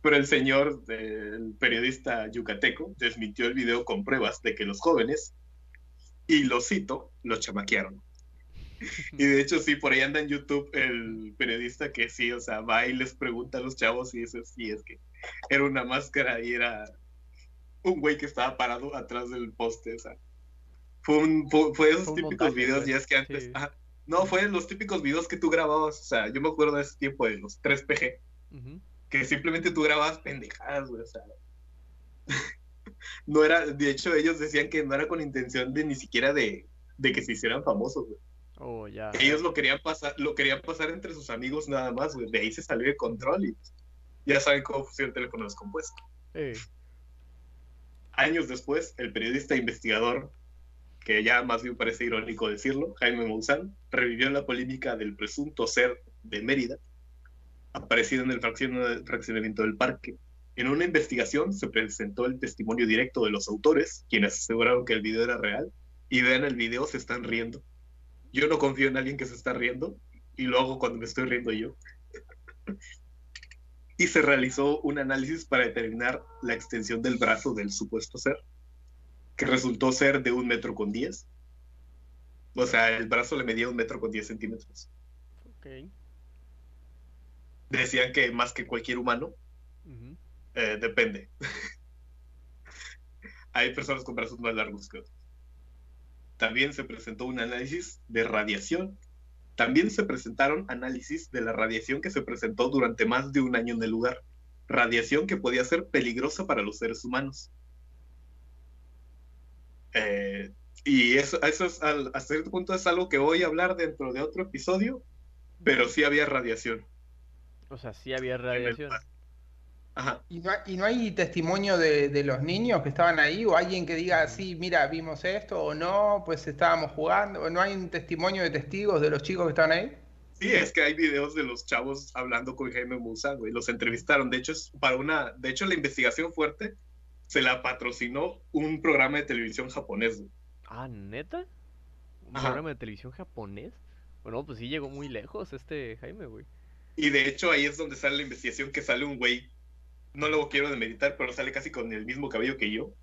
Pero el señor, el periodista yucateco, desmintió el video con pruebas de que los jóvenes, y lo cito, los chamaquearon. Y de hecho, sí, por ahí anda en YouTube el periodista que sí, o sea, va y les pregunta a los chavos y dice, sí, es que era una máscara y era un güey que estaba parado atrás del poste, o sea. Fue, un, fue, esos típicos videos, ya es que antes... no, fue los típicos videos que tú grababas, o sea, yo me acuerdo de ese tiempo de los 3PG, que simplemente tú grababas pendejadas, güey, o sea... [laughs] no era, de hecho ellos decían que no era con intención de ni siquiera de, de que se hicieran famosos, güey. Oh, ya. Ellos lo querían pasar, lo querían pasar entre sus amigos nada más, güey. De ahí se salió de control y ya saben cómo funciona el teléfono descompuesto. Años después, el periodista investigador, que ya más bien parece irónico decirlo, Jaime Monzán, revivió la polémica del presunto ser de Mérida, aparecido en el fraccionamiento del parque. En una investigación se presentó el testimonio directo de los autores, quienes aseguraron que el video era real, y vean el video, se están riendo yo no confío en alguien que se está riendo y lo hago cuando me estoy riendo yo. Y se realizó un análisis para determinar la extensión del brazo del supuesto ser, que resultó ser de un metro con diez. O sea, el brazo le medía un metro con diez centímetros. Ok. Decían que más que cualquier humano. Eh, depende. [laughs] Hay personas con brazos más largos que otros. También se presentó un análisis de radiación. También se presentaron análisis de la radiación que se presentó durante más de un año en el lugar. Radiación que podía ser peligrosa para los seres humanos. Eh, y eso, eso es, a cierto punto es algo que voy a hablar dentro de otro episodio, pero sí había radiación. O sea, sí había radiación. ¿Y no, hay, testimonio de, los niños que estaban ahí? ¿O alguien que diga, sí, mira, vimos esto o no, pues estábamos jugando? ¿O no hay un testimonio de testigos de los chicos que estaban ahí? Sí, es que hay videos de los chavos hablando con Jaime Musa, güey. Los entrevistaron. De hecho, es para una. De hecho, la investigación fuerte se la patrocinó un programa de televisión japonés, Ah, ¿neta? ¿Un programa de televisión japonés? Bueno, pues sí llegó muy lejos este Jaime, güey. Y de hecho, ahí es donde sale la investigación que sale un güey no lo quiero demeritar, pero sale casi con el mismo cabello que yo,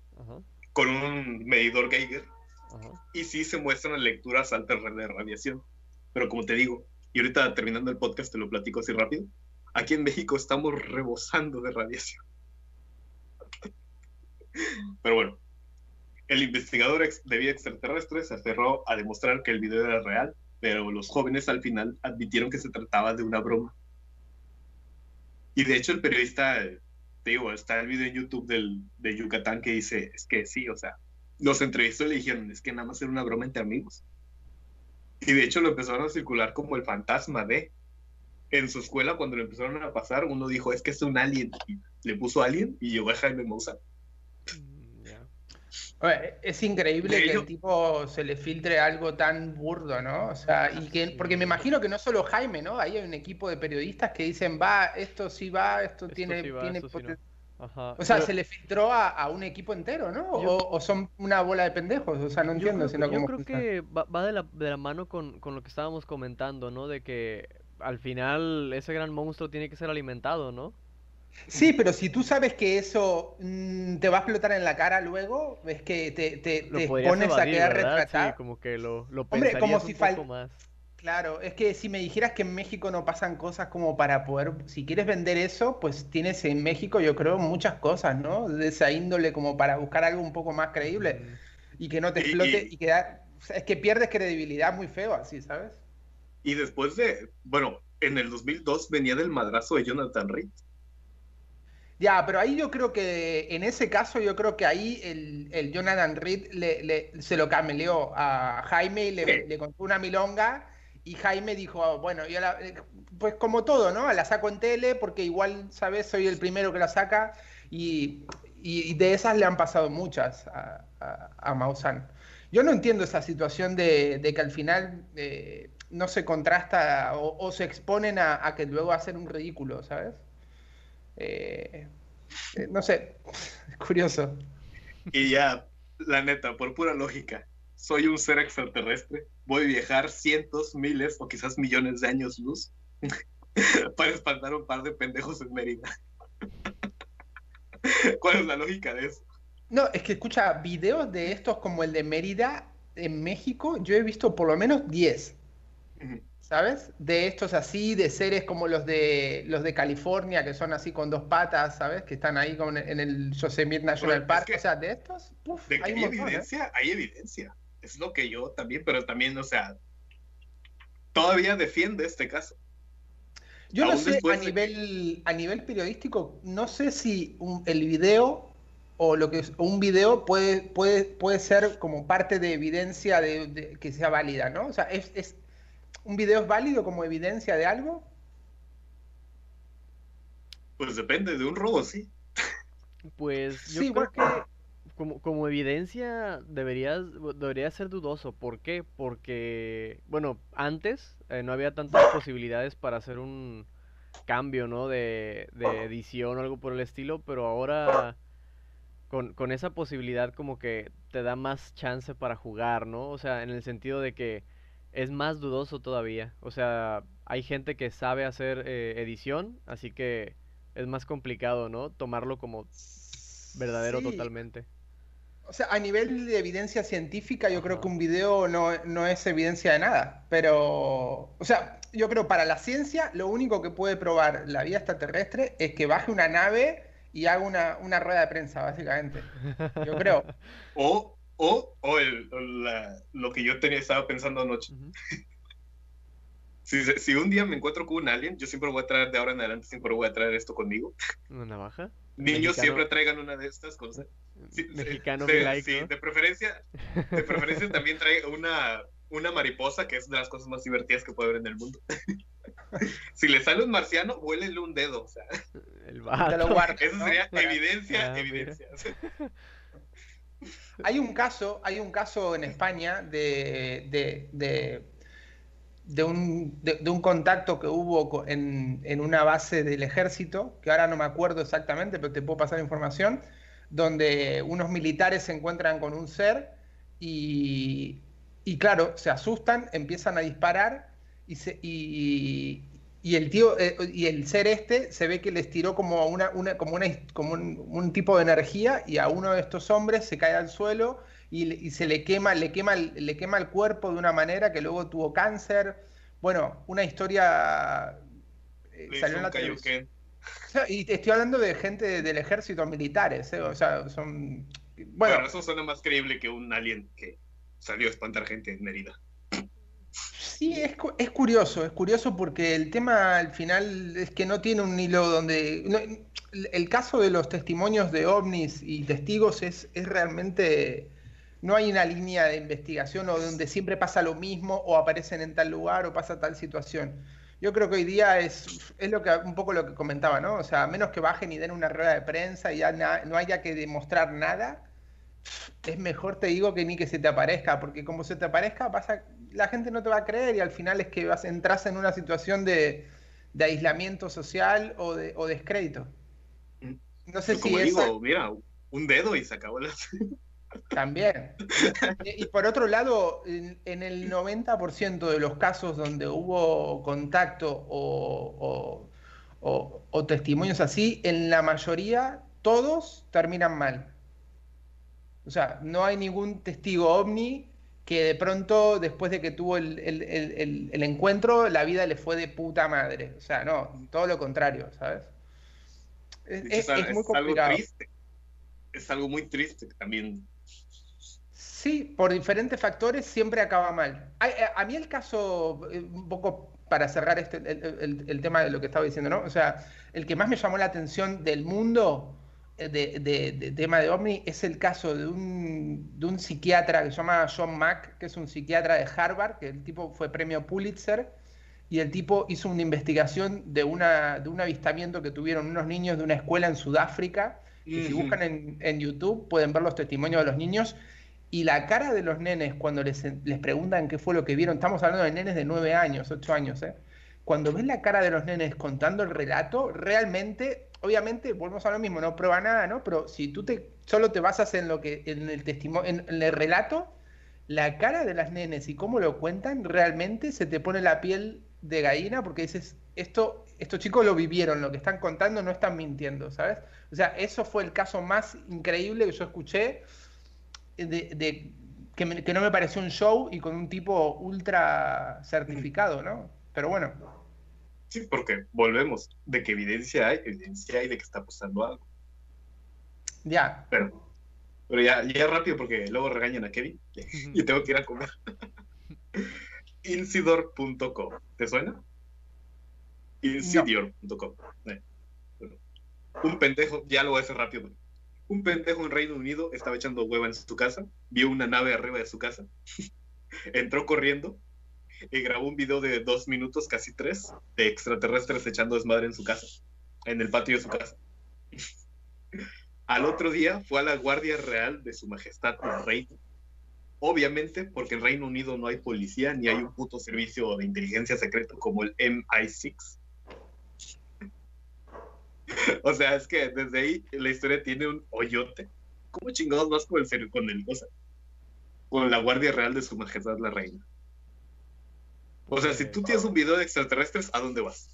con un medidor Geiger, y sí se muestran lecturas altas de radiación. Pero como te digo, y ahorita terminando el podcast te lo platico así rápido, aquí en México estamos rebosando de radiación. [laughs] pero bueno, el investigador de vida extraterrestre se aferró a demostrar que el video era real, pero los jóvenes al final admitieron que se trataba de una broma. Y de hecho el periodista digo, está el video en YouTube del, de Yucatán que dice, es que sí, o sea, los entrevistó y le dijeron, es que nada más era una broma entre amigos. Y de hecho lo empezaron a circular como el fantasma de. En su escuela, cuando lo empezaron a pasar, uno dijo, es que es un alien. Y le puso alien y llegó a Jaime Moussa. Es increíble que el tipo se le filtre algo tan burdo, ¿no? O sea, y que, porque me imagino que no solo Jaime, ¿no? Ahí hay un equipo de periodistas que dicen, va, esto sí va, esto, tiene, tiene O sea, se le filtró a, un equipo entero, ¿no? o, son una bola de pendejos, o sea, no entiendo. Yo creo, yo creo que va, de, la, de, la, mano con, con lo que estábamos comentando, ¿no? De que al final ese gran monstruo tiene que ser alimentado, ¿no? Sí, pero si tú sabes que eso mm, te va a explotar en la cara luego, es que te, te, pones a quedar retratado. Sí, como que lo, lo Hombre, como si un poco más. Claro, es que si me dijeras que en México no pasan cosas como para poder, si quieres vender eso, pues tienes en México yo creo muchas cosas, ¿no? De esa índole como para buscar algo un poco más creíble mm. y que no te explote y, quedar, es que pierdes credibilidad muy feo así, ¿sabes? Y después de, bueno, en el 2002 venía del madrazo de Jonathan Reed ya, pero ahí yo creo que, en ese caso, yo creo que ahí el, Jonathan Reed le, se lo cameleó a Jaime y le, contó una milonga. Y Jaime dijo, bueno, yo eh, pues como todo, ¿no? La saco en tele porque igual, ¿sabes? Soy el primero que la saca. Y, de esas le han pasado muchas a, a, Yo no entiendo esa situación de, que al final eh, no se contrasta o, se exponen a, a que luego hacen un ridículo, ¿sabes? Eh, Eh, no sé, [laughs] es curioso. Y ya, la neta, por pura lógica, soy un ser extraterrestre, voy a viajar cientos, miles o quizás millones de años luz [laughs] para espantar un par de pendejos en Mérida. [laughs] ¿Cuál es la lógica de eso? No, es que escucha, videos de estos como el de Mérida en México, yo he visto por lo menos 10. ¿Sabes? De estos así, de seres como los de los de California, que son así con dos patas, ¿sabes? Que están ahí con, en el Yosemite National Park. o sea, de estos, hay, ¿eh? evidencia, hay evidencia. Es lo que yo también, pero también, o sea, todavía defiende este caso. Yo no sé, a nivel, a nivel periodístico, no sé si el video o lo que un video puede, puede, puede ser como parte de evidencia de, que sea válida, ¿no? O sea, ¿es, es, ¿un video es válido como evidencia de algo? Pues depende de un robo, sí. Pues yo creo que como, como evidencia deberías, debería ser dudoso. ¿Por qué? Porque, bueno, antes eh, no había tantas posibilidades para hacer un cambio, ¿no? De, de edición o algo por el estilo, pero ahora con, con esa posibilidad como que te da más chance para jugar, ¿no? O sea, en el sentido de que es más dudoso todavía. O sea, hay gente que sabe hacer eh, edición, así que es más complicado, ¿no? Tomarlo como verdadero totalmente. O sea, a nivel de evidencia científica, yo creo que un video no, no, es evidencia de nada. Pero, o sea, yo creo para la ciencia, lo único que puede probar la vida extraterrestre es que baje una nave y haga una, una rueda de prensa, básicamente. Yo creo. [laughs] O, o, o el, lo que yo tenía, estaba pensando anoche. [laughs] si, si, un día me encuentro con un alien, yo siempre voy a traer, de ahora en adelante, siempre voy a traer esto conmigo. ¿Una navaja? Niños siempre traigan una de estas cosas. Mexicano de, sí, de preferencia, de preferencia [laughs] también trae una, una mariposa, que es de las cosas más divertidas que puede haber en el mundo. [laughs] si le sale un marciano, huélele un dedo. O sea. El Eso sería evidencia, ah, evidencia. Hay un caso, hay un caso en España de, de, de, un, de, un, contacto que hubo en, en, una base del ejército, que ahora no me acuerdo exactamente, pero te puedo pasar información, donde unos militares se encuentran con un ser y y claro, se asustan, empiezan a disparar y, se, y, y el tío eh, y el ser este se ve que les tiró como una, una como una como un, tipo de energía y a uno de estos hombres se cae al suelo y, y, se le quema le quema le quema el cuerpo de una manera que luego tuvo cáncer bueno una historia eh, salió en la televisión y te estoy hablando de gente del ejército militares ¿eh? o sea son bueno, bueno eso suena más creíble que un alien que salió a espantar gente en Mérida. Sí, es, es, curioso, es curioso porque el tema al final es que no tiene un hilo donde... el caso de los testimonios de ovnis y testigos es, es realmente... No hay una línea de investigación o donde siempre pasa lo mismo o aparecen en tal lugar o pasa tal situación. Yo creo que hoy día es, es lo que, un poco lo que comentaba, ¿no? O sea, a menos que bajen y den una rueda de prensa y ya no haya que demostrar nada, es mejor te digo que ni que se te aparezca, porque como se te aparezca, pasa, la gente no te va a creer y al final es que vas, entras en una situación de, aislamiento social o de o descrédito. No sé si digo, mira, un dedo y se acabó la... También. Y por otro lado, en, el 90% de los casos donde hubo contacto o, o testimonios así, en la mayoría todos terminan mal. O sea, no hay ningún testigo ovni que de pronto, después de que tuvo el, encuentro, la vida le fue de puta madre. O sea, no, todo lo contrario, ¿sabes? Es, muy complicado. Algo triste. Es algo muy triste también. Sí, por diferentes factores siempre acaba mal. A, a mí el caso, eh, un poco para cerrar este, el, tema de lo que estaba diciendo, ¿no? O sea, el que más me llamó la atención del mundo de, tema de OVNI es el caso de un, de un psiquiatra que se llama John Mack, que es un psiquiatra de Harvard, que el tipo fue premio Pulitzer, y el tipo hizo una investigación de, una, de un avistamiento que tuvieron unos niños de una escuela en Sudáfrica. Y si buscan en, en, YouTube pueden ver los testimonios de los niños. Y la cara de los nenes cuando les, les preguntan qué fue lo que vieron, estamos hablando de nenes de 9 años, 8 años, ¿eh? cuando ves la cara de los nenes contando el relato, realmente obviamente, volvemos a lo mismo, no prueba nada, ¿no? Pero si tú te solo te basas en lo que, en el testimonio, en, el relato, la cara de las nenes y cómo lo cuentan, realmente se te pone la piel de gallina porque dices, esto, estos chicos lo vivieron, lo que están contando no están mintiendo, ¿sabes? O sea, eso fue el caso más increíble que yo escuché de, que, que no me pareció un show y con un tipo ultra certificado, ¿no? Pero bueno. Sí, porque volvemos, de que evidencia hay, evidencia hay de que está pasando algo. Ya. Pero, pero ya, ya rápido porque luego regañan a Kevin [laughs] y tengo que ir a comer. [laughs] Insidor.com. ¿Te suena? Insidior.com. Eh, un pendejo, ya lo voy a hacer rápido. Un pendejo en Reino Unido estaba echando hueva en su casa, vio una nave arriba de su casa, [laughs] entró corriendo y grabó un video de dos minutos, casi tres, de extraterrestres echando desmadre en su casa, en el patio de su casa. Al otro día fue a la Guardia Real de Su Majestad el Rey. Obviamente, porque en Reino Unido no hay policía ni hay un puto servicio de inteligencia secreto como el MI6. [laughs] o sea, es que desde ahí la historia tiene un hoyote. ¿Cómo chingados vas con el con el cosa? Con la Guardia Real de Su Majestad la Reina. O sea, si tú tienes un video de extraterrestres, ¿a dónde vas?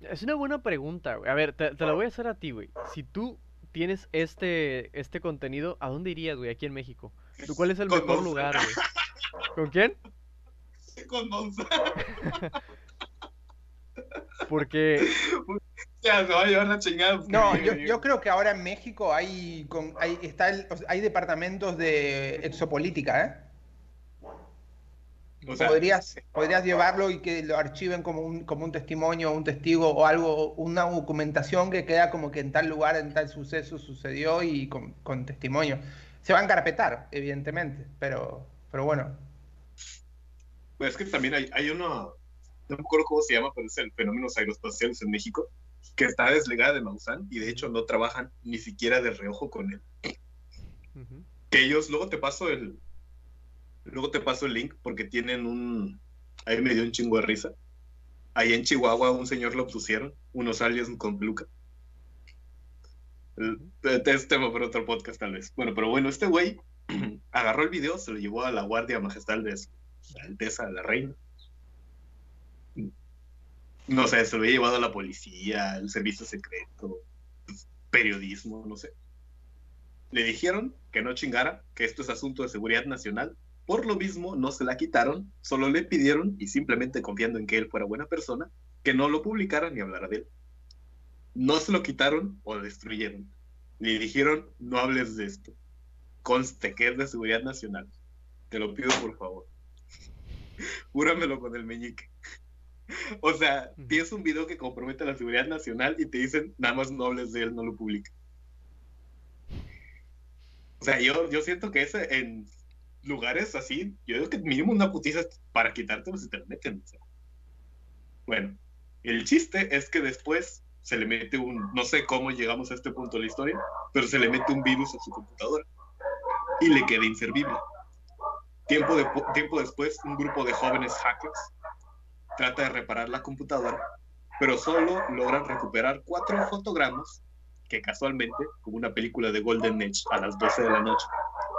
Es una buena pregunta, güey. A ver, te, la voy a hacer a ti, güey. Si tú tienes este, este contenido, ¿a dónde irías, güey, aquí en México? ¿Cuál es el [laughs] mejor lugar, güey? [laughs] ¿Con quién? Con Monza. [laughs] Porque... Ya, se va a llevar la chingada. No, yo, yo, creo que ahora en México hay, con, hay, está hay departamentos de exopolítica, ¿eh? Podrías, podrías llevarlo y que lo archiven como un, como un testimonio, un testigo o algo, una documentación que queda como que en tal lugar, en tal suceso sucedió y con, con testimonio. Se va a encarpetar, evidentemente, pero, pero bueno. Pues es que también hay, hay uno, no me acuerdo cómo se llama, pero es el fenómeno aeroespaciales en México, que está deslegada de Maussan y de hecho no trabajan ni siquiera de reojo con él. Que ellos, luego te paso el, Luego te paso el link porque tienen un... Ahí me dio un chingo de risa. Ahí en Chihuahua un señor lo pusieron, unos aliens con peluca. Este tema por otro podcast tal vez. Bueno, pero bueno, este güey [clears throat] agarró el video, se lo llevó a la guardia magistral de la Alteza la Reina. No sé, se lo había llevado a la policía, el servicio secreto, periodismo, no sé. Le dijeron que no chingara, que esto es asunto de seguridad nacional por lo mismo, no se la quitaron, solo le pidieron, y simplemente confiando en que él fuera buena persona, que no lo publicara ni hablara de él. No se lo quitaron o lo destruyeron. Le dijeron, no hables de esto. Conste que es de seguridad nacional. Te lo pido por favor. [laughs] Júramelo con el meñique. [laughs] o sea, tienes un video que compromete a la seguridad nacional y te dicen, nada más no hables de él, no lo publiques. O sea, yo, yo siento que ese en lugares así, yo digo que mínimo una putiza para quitártelo si te lo meten. Bueno, el chiste es que después se le mete un, no sé cómo llegamos a este punto de la historia, pero se le mete un virus a su computadora y le queda inservible. Tiempo, de, tiempo después, un grupo de jóvenes hackers trata de reparar la computadora, pero solo logran recuperar cuatro fotogramas que casualmente, como una película de Golden Age a las 12 de la noche,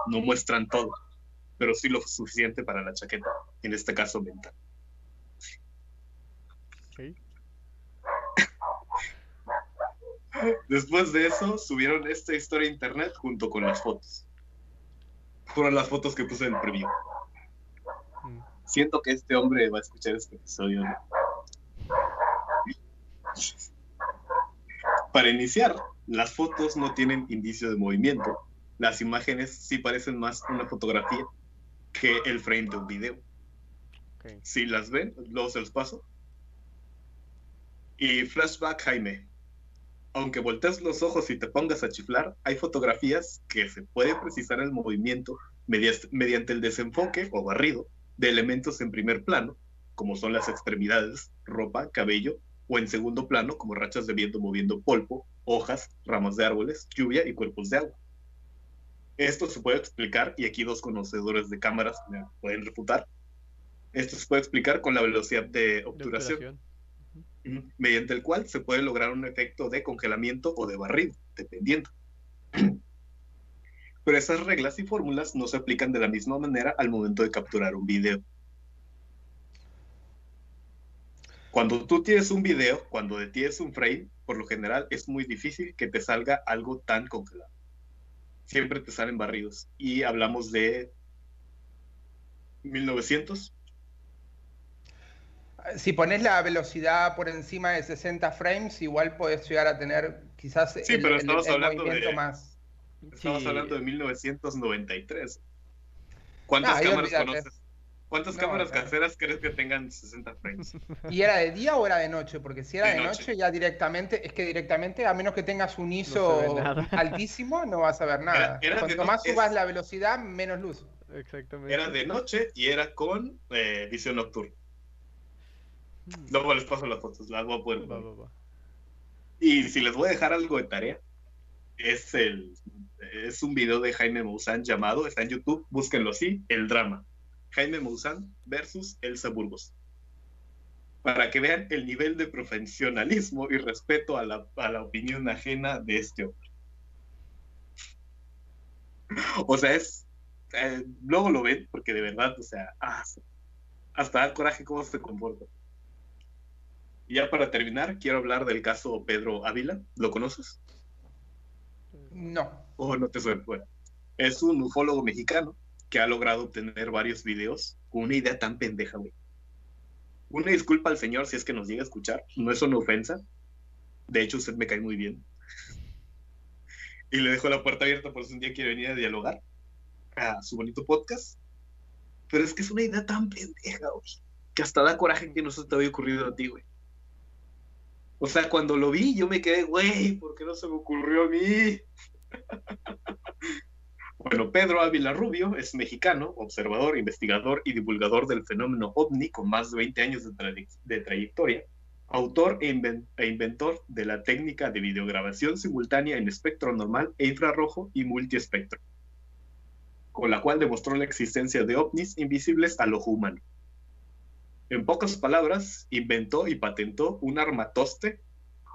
no muestran todo pero sí lo suficiente para la chaqueta, en este caso mental. Después de eso, subieron esta historia a internet junto con las fotos. Fueron las fotos que puse en preview. Mm. Siento que este hombre va a escuchar este episodio. Para iniciar, las fotos no tienen indicio de movimiento. Las imágenes sí parecen más una fotografía que el frame de un video. Si las ven, luego se los paso. Y flashback, Jaime. Aunque voltees los ojos y te pongas a chiflar, hay fotografías que se puede precisar el movimiento mediante el desenfoque o barrido de elementos en primer plano, como son las extremidades, ropa, cabello, o en segundo plano, como rachas de viento moviendo polvo, hojas, ramas de árboles, lluvia y cuerpos de agua. Esto se puede explicar, y aquí dos conocedores de cámaras me pueden refutar. Esto se puede explicar con la velocidad de obturación. mediante el cual se puede lograr un efecto de congelamiento o de barrido, dependiendo. [clears throat] Pero esas reglas y fórmulas no se aplican de la misma manera al momento de capturar un video. Cuando tú tienes un video, cuando detienes un frame, por lo general es muy difícil que te salga algo tan congelado. Siempre te salen barridos. Y hablamos de 1900. Si pones la velocidad por encima de 60 frames, igual puedes llegar a tener quizás sí, pero estamos hablando de, más. Estamos hablando de 1993. ¿Cuántas cámaras conoces? ¿Cuántas cámaras caseras crees que tengan 60 frames? [laughs] ¿Y era de día o era de noche? Porque si era de, noche. ya directamente, es que directamente, a menos que tengas un ISO [laughs] altísimo, no vas a ver nada. Cuanto más subas la velocidad, menos luz. Exactamente. Era de noche y era con eh, visión nocturna. Hmm. Luego les paso las fotos, las voy a poder. Y si les voy a dejar algo de tarea, es el es un video de Jaime Maussan llamado, está en YouTube, búsquenlo así, El Drama. Jaime Maussan versus Elsa Burgos. Para que vean el nivel de profesionalismo y respeto a la, a la opinión ajena de este hombre. O sea, es. Eh, luego lo ven, porque de verdad, o sea, ah, hasta da coraje cómo se comporta. Y ya para terminar, quiero hablar del caso Pedro Ávila. ¿Lo conoces? No. O no te suena. Bueno, es un ufólogo mexicano que ha logrado obtener varios videos con una idea tan pendeja, güey. Una disculpa al señor si es que nos llega a escuchar. No es una ofensa. De hecho, usted me cae muy bien. y le dejo la puerta abierta por si un día quiere venir a dialogar a su bonito podcast. Pero es que es una idea tan pendeja, güey. Que hasta da coraje que no se te había ocurrido a ti, güey. O sea, cuando lo vi, yo me quedé, güey, ¿por qué no se me ocurrió a mí? [laughs] bueno, Pedro Ávila Rubio es mexicano, observador, investigador y divulgador del fenómeno ovni con más de 20 años de, trayectoria, autor e, e, inventor de la técnica de videograbación simultánea en espectro normal e infrarrojo y multiespectro, con la cual demostró la existencia de ovnis invisibles al ojo humano. En pocas palabras, inventó y patentó un armatoste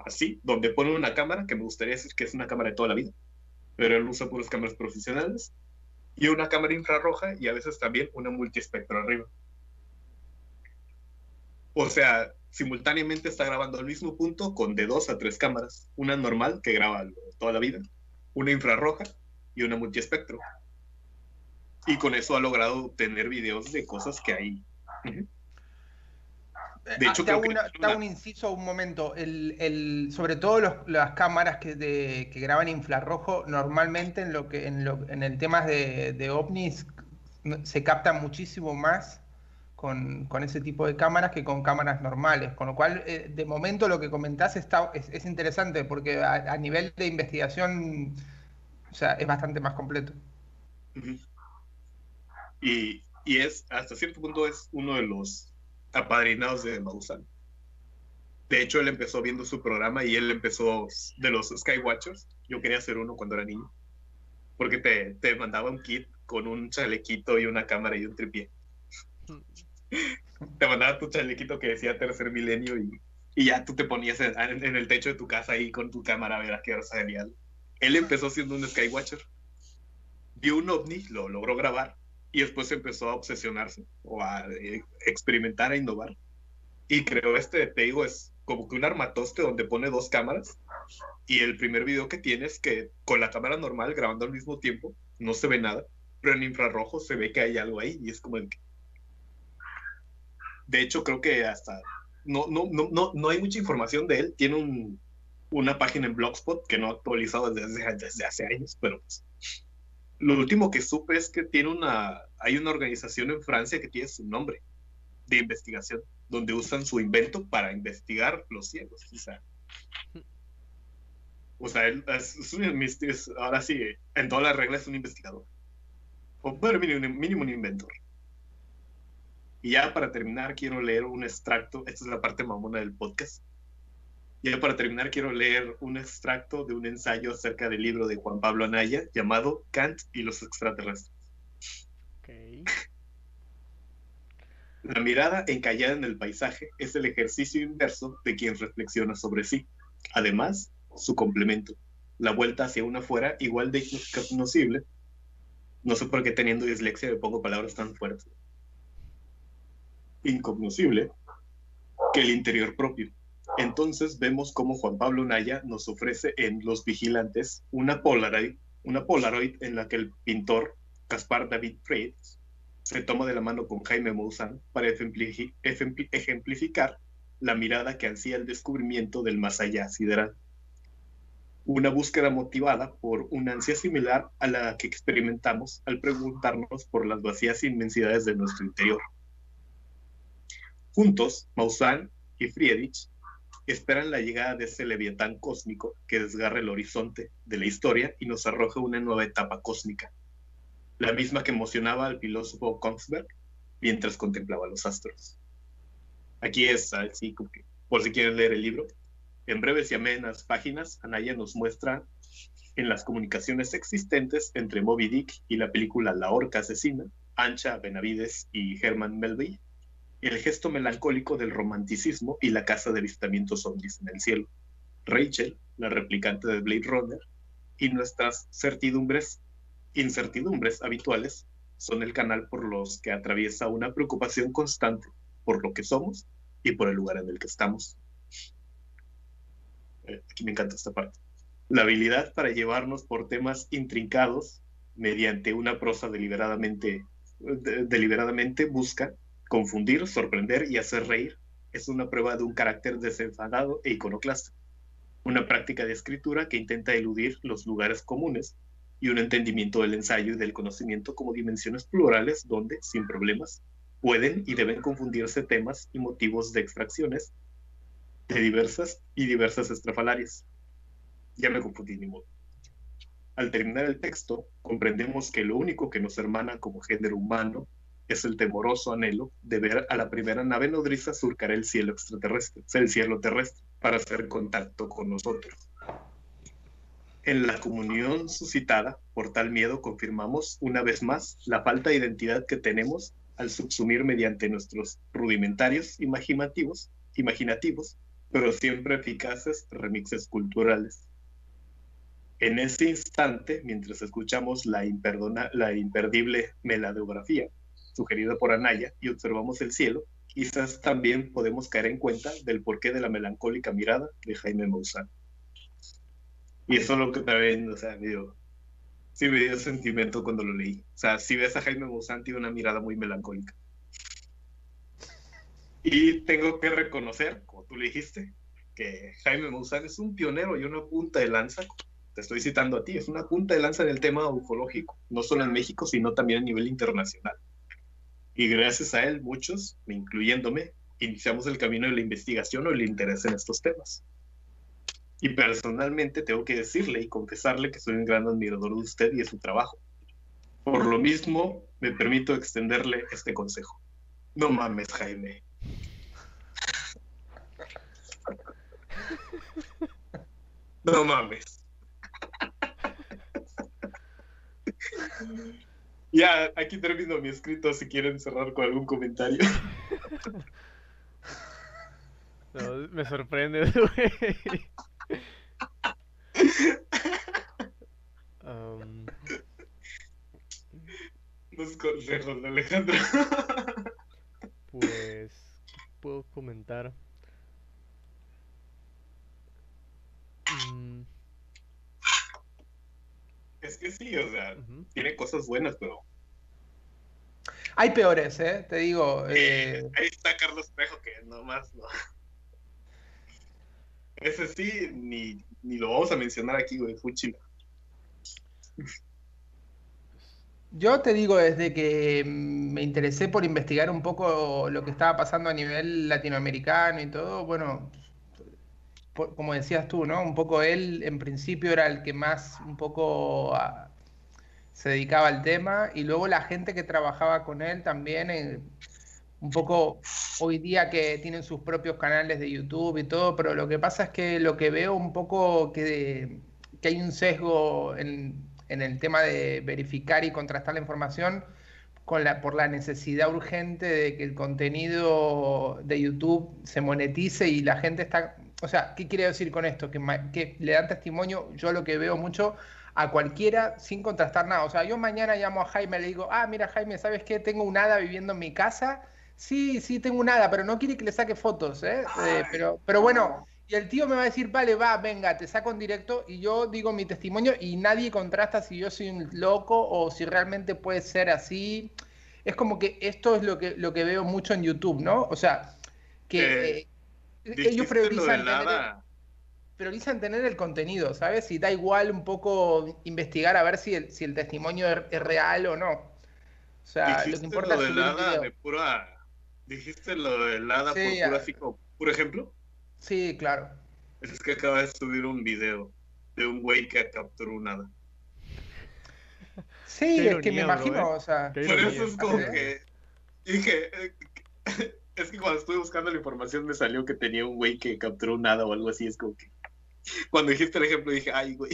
así, donde pone una cámara, que me gustaría decir que es una cámara de toda la vida, pero él usa puras cámaras profesionales, y una cámara infrarroja y a veces también una multiespectro arriba. O sea, simultáneamente está grabando al mismo punto con de dos a tres cámaras, una normal que graba toda la vida, una infrarroja y una multiespectro. Y con eso ha logrado obtener videos de cosas que hay. De hecho, te hago, un inciso un momento. El, sobre todo las cámaras que, graban infrarrojo, normalmente en, lo que, en, el tema de, ovnis se captan muchísimo más con, ese tipo de cámaras que con cámaras normales. Con lo cual, eh, de momento lo que comentás está, es, interesante porque a, nivel de investigación o sea, es bastante más completo. y, y es, hasta cierto punto, es uno de los apadrinados de Maussan. De hecho, él empezó viendo su programa y él empezó de los Skywatchers. Yo quería ser uno cuando era niño. Porque te, te mandaba un kit con un chalequito y una cámara y un tripié. [laughs] te mandaba tu chalequito que decía tercer milenio y, y ya tú te ponías en, el techo de tu casa ahí con tu cámara a ver a qué hora genial. Él empezó siendo un Skywatcher. Vio un ovni, lo logró grabar y después empezó a obsesionarse o a eh, experimentar, a innovar. Y creo este, te digo, es como que un armatoste donde pone dos cámaras y el primer video que tiene es que con la cámara normal grabando al mismo tiempo no se ve nada, pero en infrarrojo se ve que hay algo ahí y es como el que... De hecho, creo que hasta no, no, no, no, no hay mucha información de él. Tiene un, una página en Blogspot que no ha actualizado desde, desde hace años, pero pues, lo último que supe es que tiene una, hay una organización en Francia que tiene su nombre de investigación, donde usan su invento para investigar los ciegos. O o sea él ahora sí, en todas las reglas es un investigador. O bueno, mínimo, mínimo un inventor. Y ya para terminar, quiero leer un extracto. Esta es la parte mamona del podcast y para terminar, quiero leer un extracto de un ensayo acerca del libro de Juan Pablo Anaya llamado Kant y los extraterrestres. La mirada encallada en el paisaje es el ejercicio inverso de quien reflexiona sobre sí. Además, su complemento, la vuelta hacia una fuera igual de incognoscible. No sé por qué teniendo dislexia me pongo palabras tan fuertes. Incognoscible que el interior propio. Entonces vemos cómo Juan Pablo Naya nos ofrece en Los Vigilantes una Polaroid, una Polaroid en la que el pintor Caspar David Fried se toma de la mano con Jaime Maussan para ejemplificar la mirada que ansía el descubrimiento del más allá sideral. Una búsqueda motivada por una ansia similar a la que experimentamos al preguntarnos por las vacías inmensidades de nuestro interior. Juntos, Maussan y Friedrich esperan la llegada de ese leviatán cósmico que desgarra el horizonte de la historia y nos arroja una nueva etapa cósmica, la misma que emocionaba al filósofo Kongsberg mientras contemplaba los astros. Aquí es, así por si quieren leer el libro. En breves y amenas páginas, Anaya nos muestra en las comunicaciones existentes entre Moby Dick y la película La Orca Asesina, Ancha Benavides y Herman Melville, el gesto melancólico del romanticismo y la casa de avistamientos ovnis en el cielo. Rachel, la replicante de Blade Runner, y nuestras certidumbres incertidumbres habituales son el canal por los que atraviesa una preocupación constante por lo que somos y por el lugar en el que estamos. Eh, aquí me encanta esta parte. La habilidad para llevarnos por temas intrincados mediante una prosa deliberadamente, deliberadamente busca confundir, sorprender y hacer reír es una prueba de un carácter desenfadado e iconoclasta. Una práctica de escritura que intenta eludir los lugares comunes y un entendimiento del ensayo y del conocimiento como dimensiones plurales donde, sin problemas, pueden y deben confundirse temas y motivos de extracciones de diversas y diversas estrafalarias. Ya me confundí ni modo. Al terminar el texto, comprendemos que lo único que nos hermana como género humano es el temoroso anhelo de ver a la primera nave nodriza surcar el cielo extraterrestre, el cielo terrestre, para hacer contacto con nosotros. En la comunión suscitada por tal miedo confirmamos una vez más la falta de identidad que tenemos al subsumir mediante nuestros rudimentarios imaginativos, imaginativos, pero siempre eficaces remixes culturales. En ese instante, mientras escuchamos la, imperdona, la imperdible melodografía sugerida por Anaya y observamos el cielo, quizás también podemos caer en cuenta del porqué de la melancólica mirada de Jaime Maussan. Y eso es lo que también, o sea, me dio, sí me dio sentimiento cuando lo leí. O sea, si ves a Jaime Maussan, tiene una mirada muy melancólica. Y tengo que reconocer, como tú le dijiste, que Jaime Maussan es un pionero y una punta de lanza. Te estoy citando a ti, es una punta de lanza en el tema ufológico, no solo en México, sino también a nivel internacional. Y gracias a él, muchos, incluyéndome, iniciamos el camino de la investigación o el interés en estos temas. Y personalmente tengo que decirle y confesarle que soy un gran admirador de usted y de su trabajo. Por lo mismo, me permito extenderle este consejo. No mames, Jaime. No mames. [laughs] Ya, aquí termino mi escrito si quieren cerrar con algún comentario. me sorprende, [laughs] güey. Los consejos de Alejandro. pues, puedo comentar? Mm. Es que sí, o sea, tiene cosas buenas, pero. Hay peores, ¿eh? Te digo. Eh... Ahí está Carlos Trejo, que nomás no. Ese sí, ni, ni lo vamos a mencionar aquí, güey, Fuchila. Yo te digo, desde que me interesé por investigar un poco lo que estaba pasando a nivel latinoamericano y todo, bueno, como decías tú, ¿no? Un poco él en principio era el que más un poco ah, se dedicaba al tema y luego la gente que trabajaba con él también, eh, un poco hoy día que tienen sus propios canales de YouTube y todo, pero lo que pasa es que lo que veo un poco que, hay un sesgo en, en el tema de verificar y contrastar la información con la, por la necesidad urgente de que el contenido de YouTube se monetice y la gente está... O sea, ¿qué quiere decir con esto? Que, que le dan testimonio, yo lo que veo mucho, a cualquiera sin contrastar nada. O sea, yo mañana llamo a Jaime y le digo, ah, mira Jaime, ¿sabes qué? Tengo un hada viviendo en mi casa. Sí, sí, tengo un hada, pero no quiere que le saque fotos, ¿eh? eh pero, pero bueno, y el tío me va a decir, vale, va, venga, te saco en directo y yo digo mi testimonio y nadie contrasta si yo soy un loco o si realmente puede ser así. Es como que esto es lo que, lo que veo mucho en YouTube, ¿no? O sea, que eh, ellos priorizan tener, priorizan tener el contenido, ¿sabes? Y da igual un poco investigar a ver si el, si el testimonio es, real o no. O sea, lo que importa lo es subir de pura... ¿Dijiste lo del hada por puro ejemplo? Sí, claro. Es que acaba de subir un video de un güey que capturó un hada. Sí, es que me imagino, ¿eh? o sea. Por eso es como que. Dije. Es que cuando estuve buscando la información me salió que tenía un güey que capturó un hada o algo así. Es como que. Cuando dijiste el ejemplo dije, ay, güey.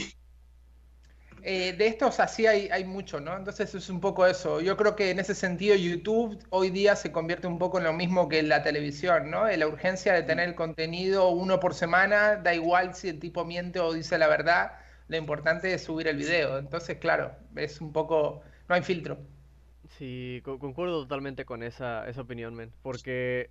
Eh, de estos así hay, hay mucho, ¿no? Entonces es un poco eso. Yo creo que en ese sentido YouTube hoy día se convierte un poco en lo mismo que la televisión, ¿no? la urgencia de tener el contenido uno por semana, da igual si el tipo miente o dice la verdad, lo importante es subir el video. Entonces, claro, es un poco, no hay filtro. Sí, concuerdo totalmente con esa, esa opinión, men, porque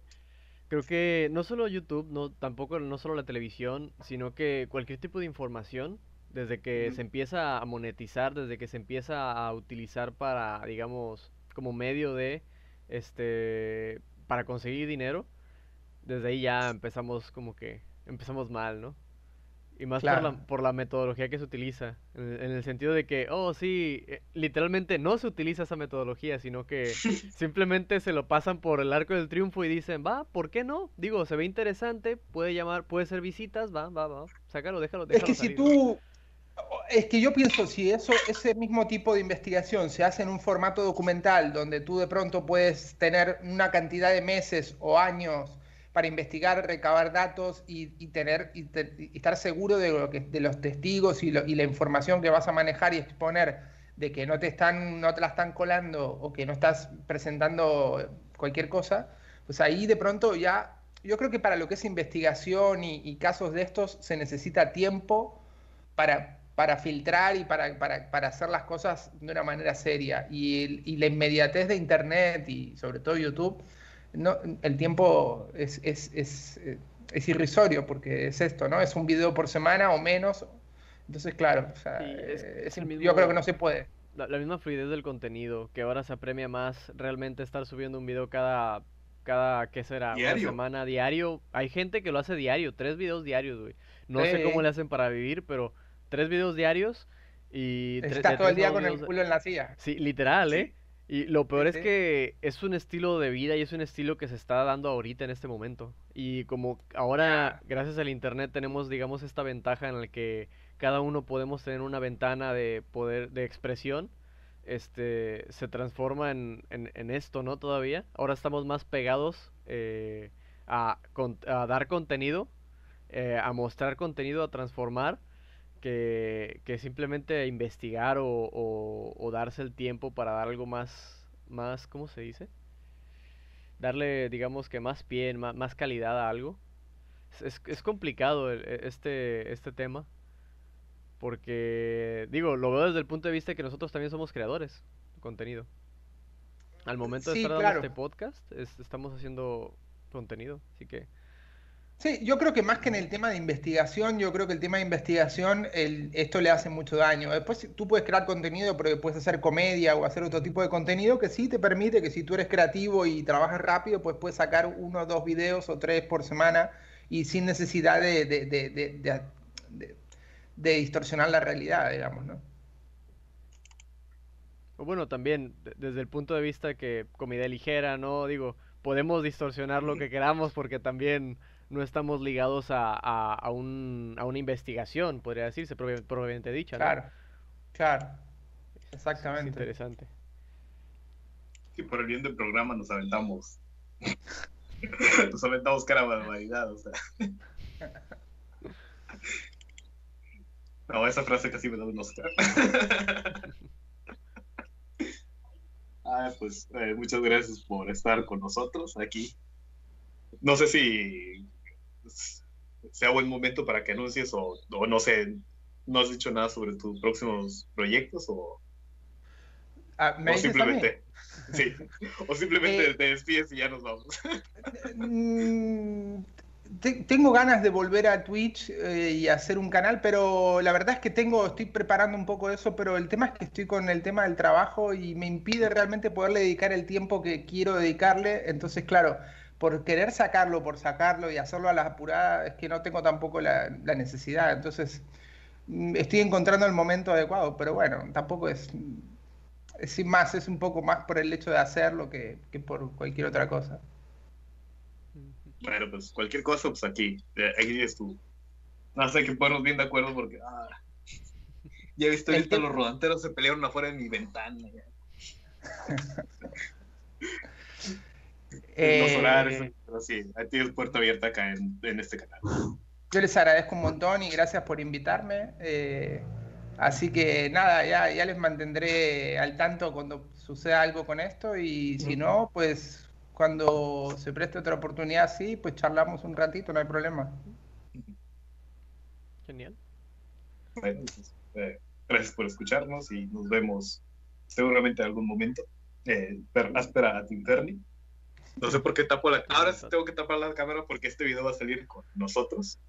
creo que no solo YouTube, no, tampoco no solo la televisión, sino que cualquier tipo de información desde que se empieza a monetizar, desde que se empieza a utilizar para, digamos, como medio de, este, para conseguir dinero, desde ahí ya empezamos como que, empezamos mal, ¿no? Y más por, la, por la metodología que se utiliza, en, el sentido de que, oh, sí, eh, literalmente no se utiliza esa metodología, sino que [laughs] simplemente se lo pasan por el arco del triunfo y dicen, va, ¿por qué no? Digo, se ve interesante, puede llamar, puede ser visitas, va, va, va, sácalo, déjalo, déjalo. Es que si tú es que yo pienso, si eso, ese mismo tipo de investigación se hace en un formato documental, donde tú de pronto puedes tener una cantidad de meses o años para investigar, recabar datos y, tener y, estar seguro de, lo que, de los testigos y, la información que vas a manejar y exponer, de que no te están, no te la están colando o que no estás presentando cualquier cosa, pues ahí de pronto ya, yo creo que para lo que es investigación y casos de estos se necesita tiempo para para filtrar y para, para, hacer las cosas de una manera seria. Y, la inmediatez de Internet y sobre todo YouTube, no, el tiempo es, es, es, eh, es, irrisorio porque es esto, ¿no? Es un video por semana o menos. Entonces, claro, eh, yo creo que no se puede. La, misma fluidez del contenido, que ahora se apremia más realmente estar subiendo un video cada, cada ¿qué será? Una semana diario. Hay gente que lo hace diario, tres videos diarios, güey. No sé cómo le hacen para vivir, pero tres videos diarios y... Está todo el día con el culo en la silla. Sí, literal, ¿eh? Y lo peor es que es un estilo de vida y es un estilo que se está dando ahorita en este momento. Y como ahora, gracias al internet, tenemos, digamos, esta ventaja en la que cada uno podemos tener una ventana de poder, de expresión, este, se transforma en, en, esto, ¿no? Todavía. Ahora estamos más pegados eh, a, a, dar contenido, eh, a mostrar contenido, a transformar que, que simplemente investigar o, darse el tiempo para dar algo más, más, ¿cómo se dice? Darle, digamos que más pie, más, más calidad a algo. Es, es complicado e, este, este tema. Porque, digo, lo veo desde el punto de vista de que nosotros también somos creadores de contenido. Al momento de estar dando este podcast, estamos haciendo contenido. Así que Sí, yo creo que más que en el tema de investigación, yo creo que el tema de investigación, esto le hace mucho daño. Después tú puedes crear contenido, pero puedes hacer comedia o hacer otro tipo de contenido que sí te permite que si tú eres creativo y trabajas rápido, pues puedes sacar uno o dos videos o tres por semana y sin necesidad de, de, distorsionar la realidad, digamos, ¿no? Bueno, también desde el punto de vista que comida ligera, ¿no? Digo, podemos distorsionar lo que queramos porque también no estamos ligados a, a, un, a una investigación, podría decirse, probablemente dicha. Claro, claro, exactamente. interesante. Sí, por el bien del programa nos aventamos. [laughs] nos aventamos cara barbaridad, o sea. [laughs] No, esa frase casi me da un Oscar. [laughs] ah, pues eh, muchas gracias por estar con nosotros aquí. No sé si sea buen momento para que anuncies o, no sé, no has dicho nada sobre tus próximos proyectos o, ah, o simplemente, sí, o simplemente eh, te despides y ya nos vamos. Mm, tengo ganas de volver a Twitch eh, y hacer un canal, pero la verdad es que tengo, estoy preparando un poco eso, pero el tema es que estoy con el tema del trabajo y me impide realmente poderle dedicar el tiempo que quiero dedicarle. Entonces, claro, por querer sacarlo, por sacarlo y hacerlo a las apuradas, es que no tengo tampoco la, necesidad. Entonces, mm, estoy encontrando el momento adecuado, pero bueno, tampoco es, es sin más, es un poco más por el hecho de hacerlo que, que por cualquier otra cosa. Bueno, pues cualquier cosa, pues aquí, aquí es tú. No sé que ponernos bien de acuerdo porque ah, ya he visto ahorita los rodanteros se pelearon afuera de mi ventana. [laughs] Eh, los horarios, pero sí, tienes puerta abierta acá en, en, este canal. Yo les agradezco un montón y gracias por invitarme. Eh, así que nada, ya, ya les mantendré al tanto cuando suceda algo con esto y si no, pues cuando se preste otra oportunidad así, pues charlamos un ratito, no hay problema. Genial. Pues, eh, gracias por escucharnos y nos vemos seguramente en algún momento. Eh, per áspera a Inferni. No sé por qué tapo la Ahora sí tengo que tapar la cámara porque este video va a salir con nosotros.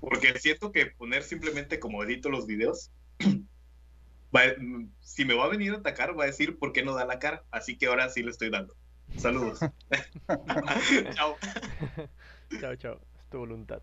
Porque siento que poner simplemente como edito los videos, [clears throat] si me va a venir a atacar, va a decir por qué no da la cara. Así que ahora sí le estoy dando. Saludos. [laughs] [laughs] chao. [laughs] Chao, chao. Es tu voluntad.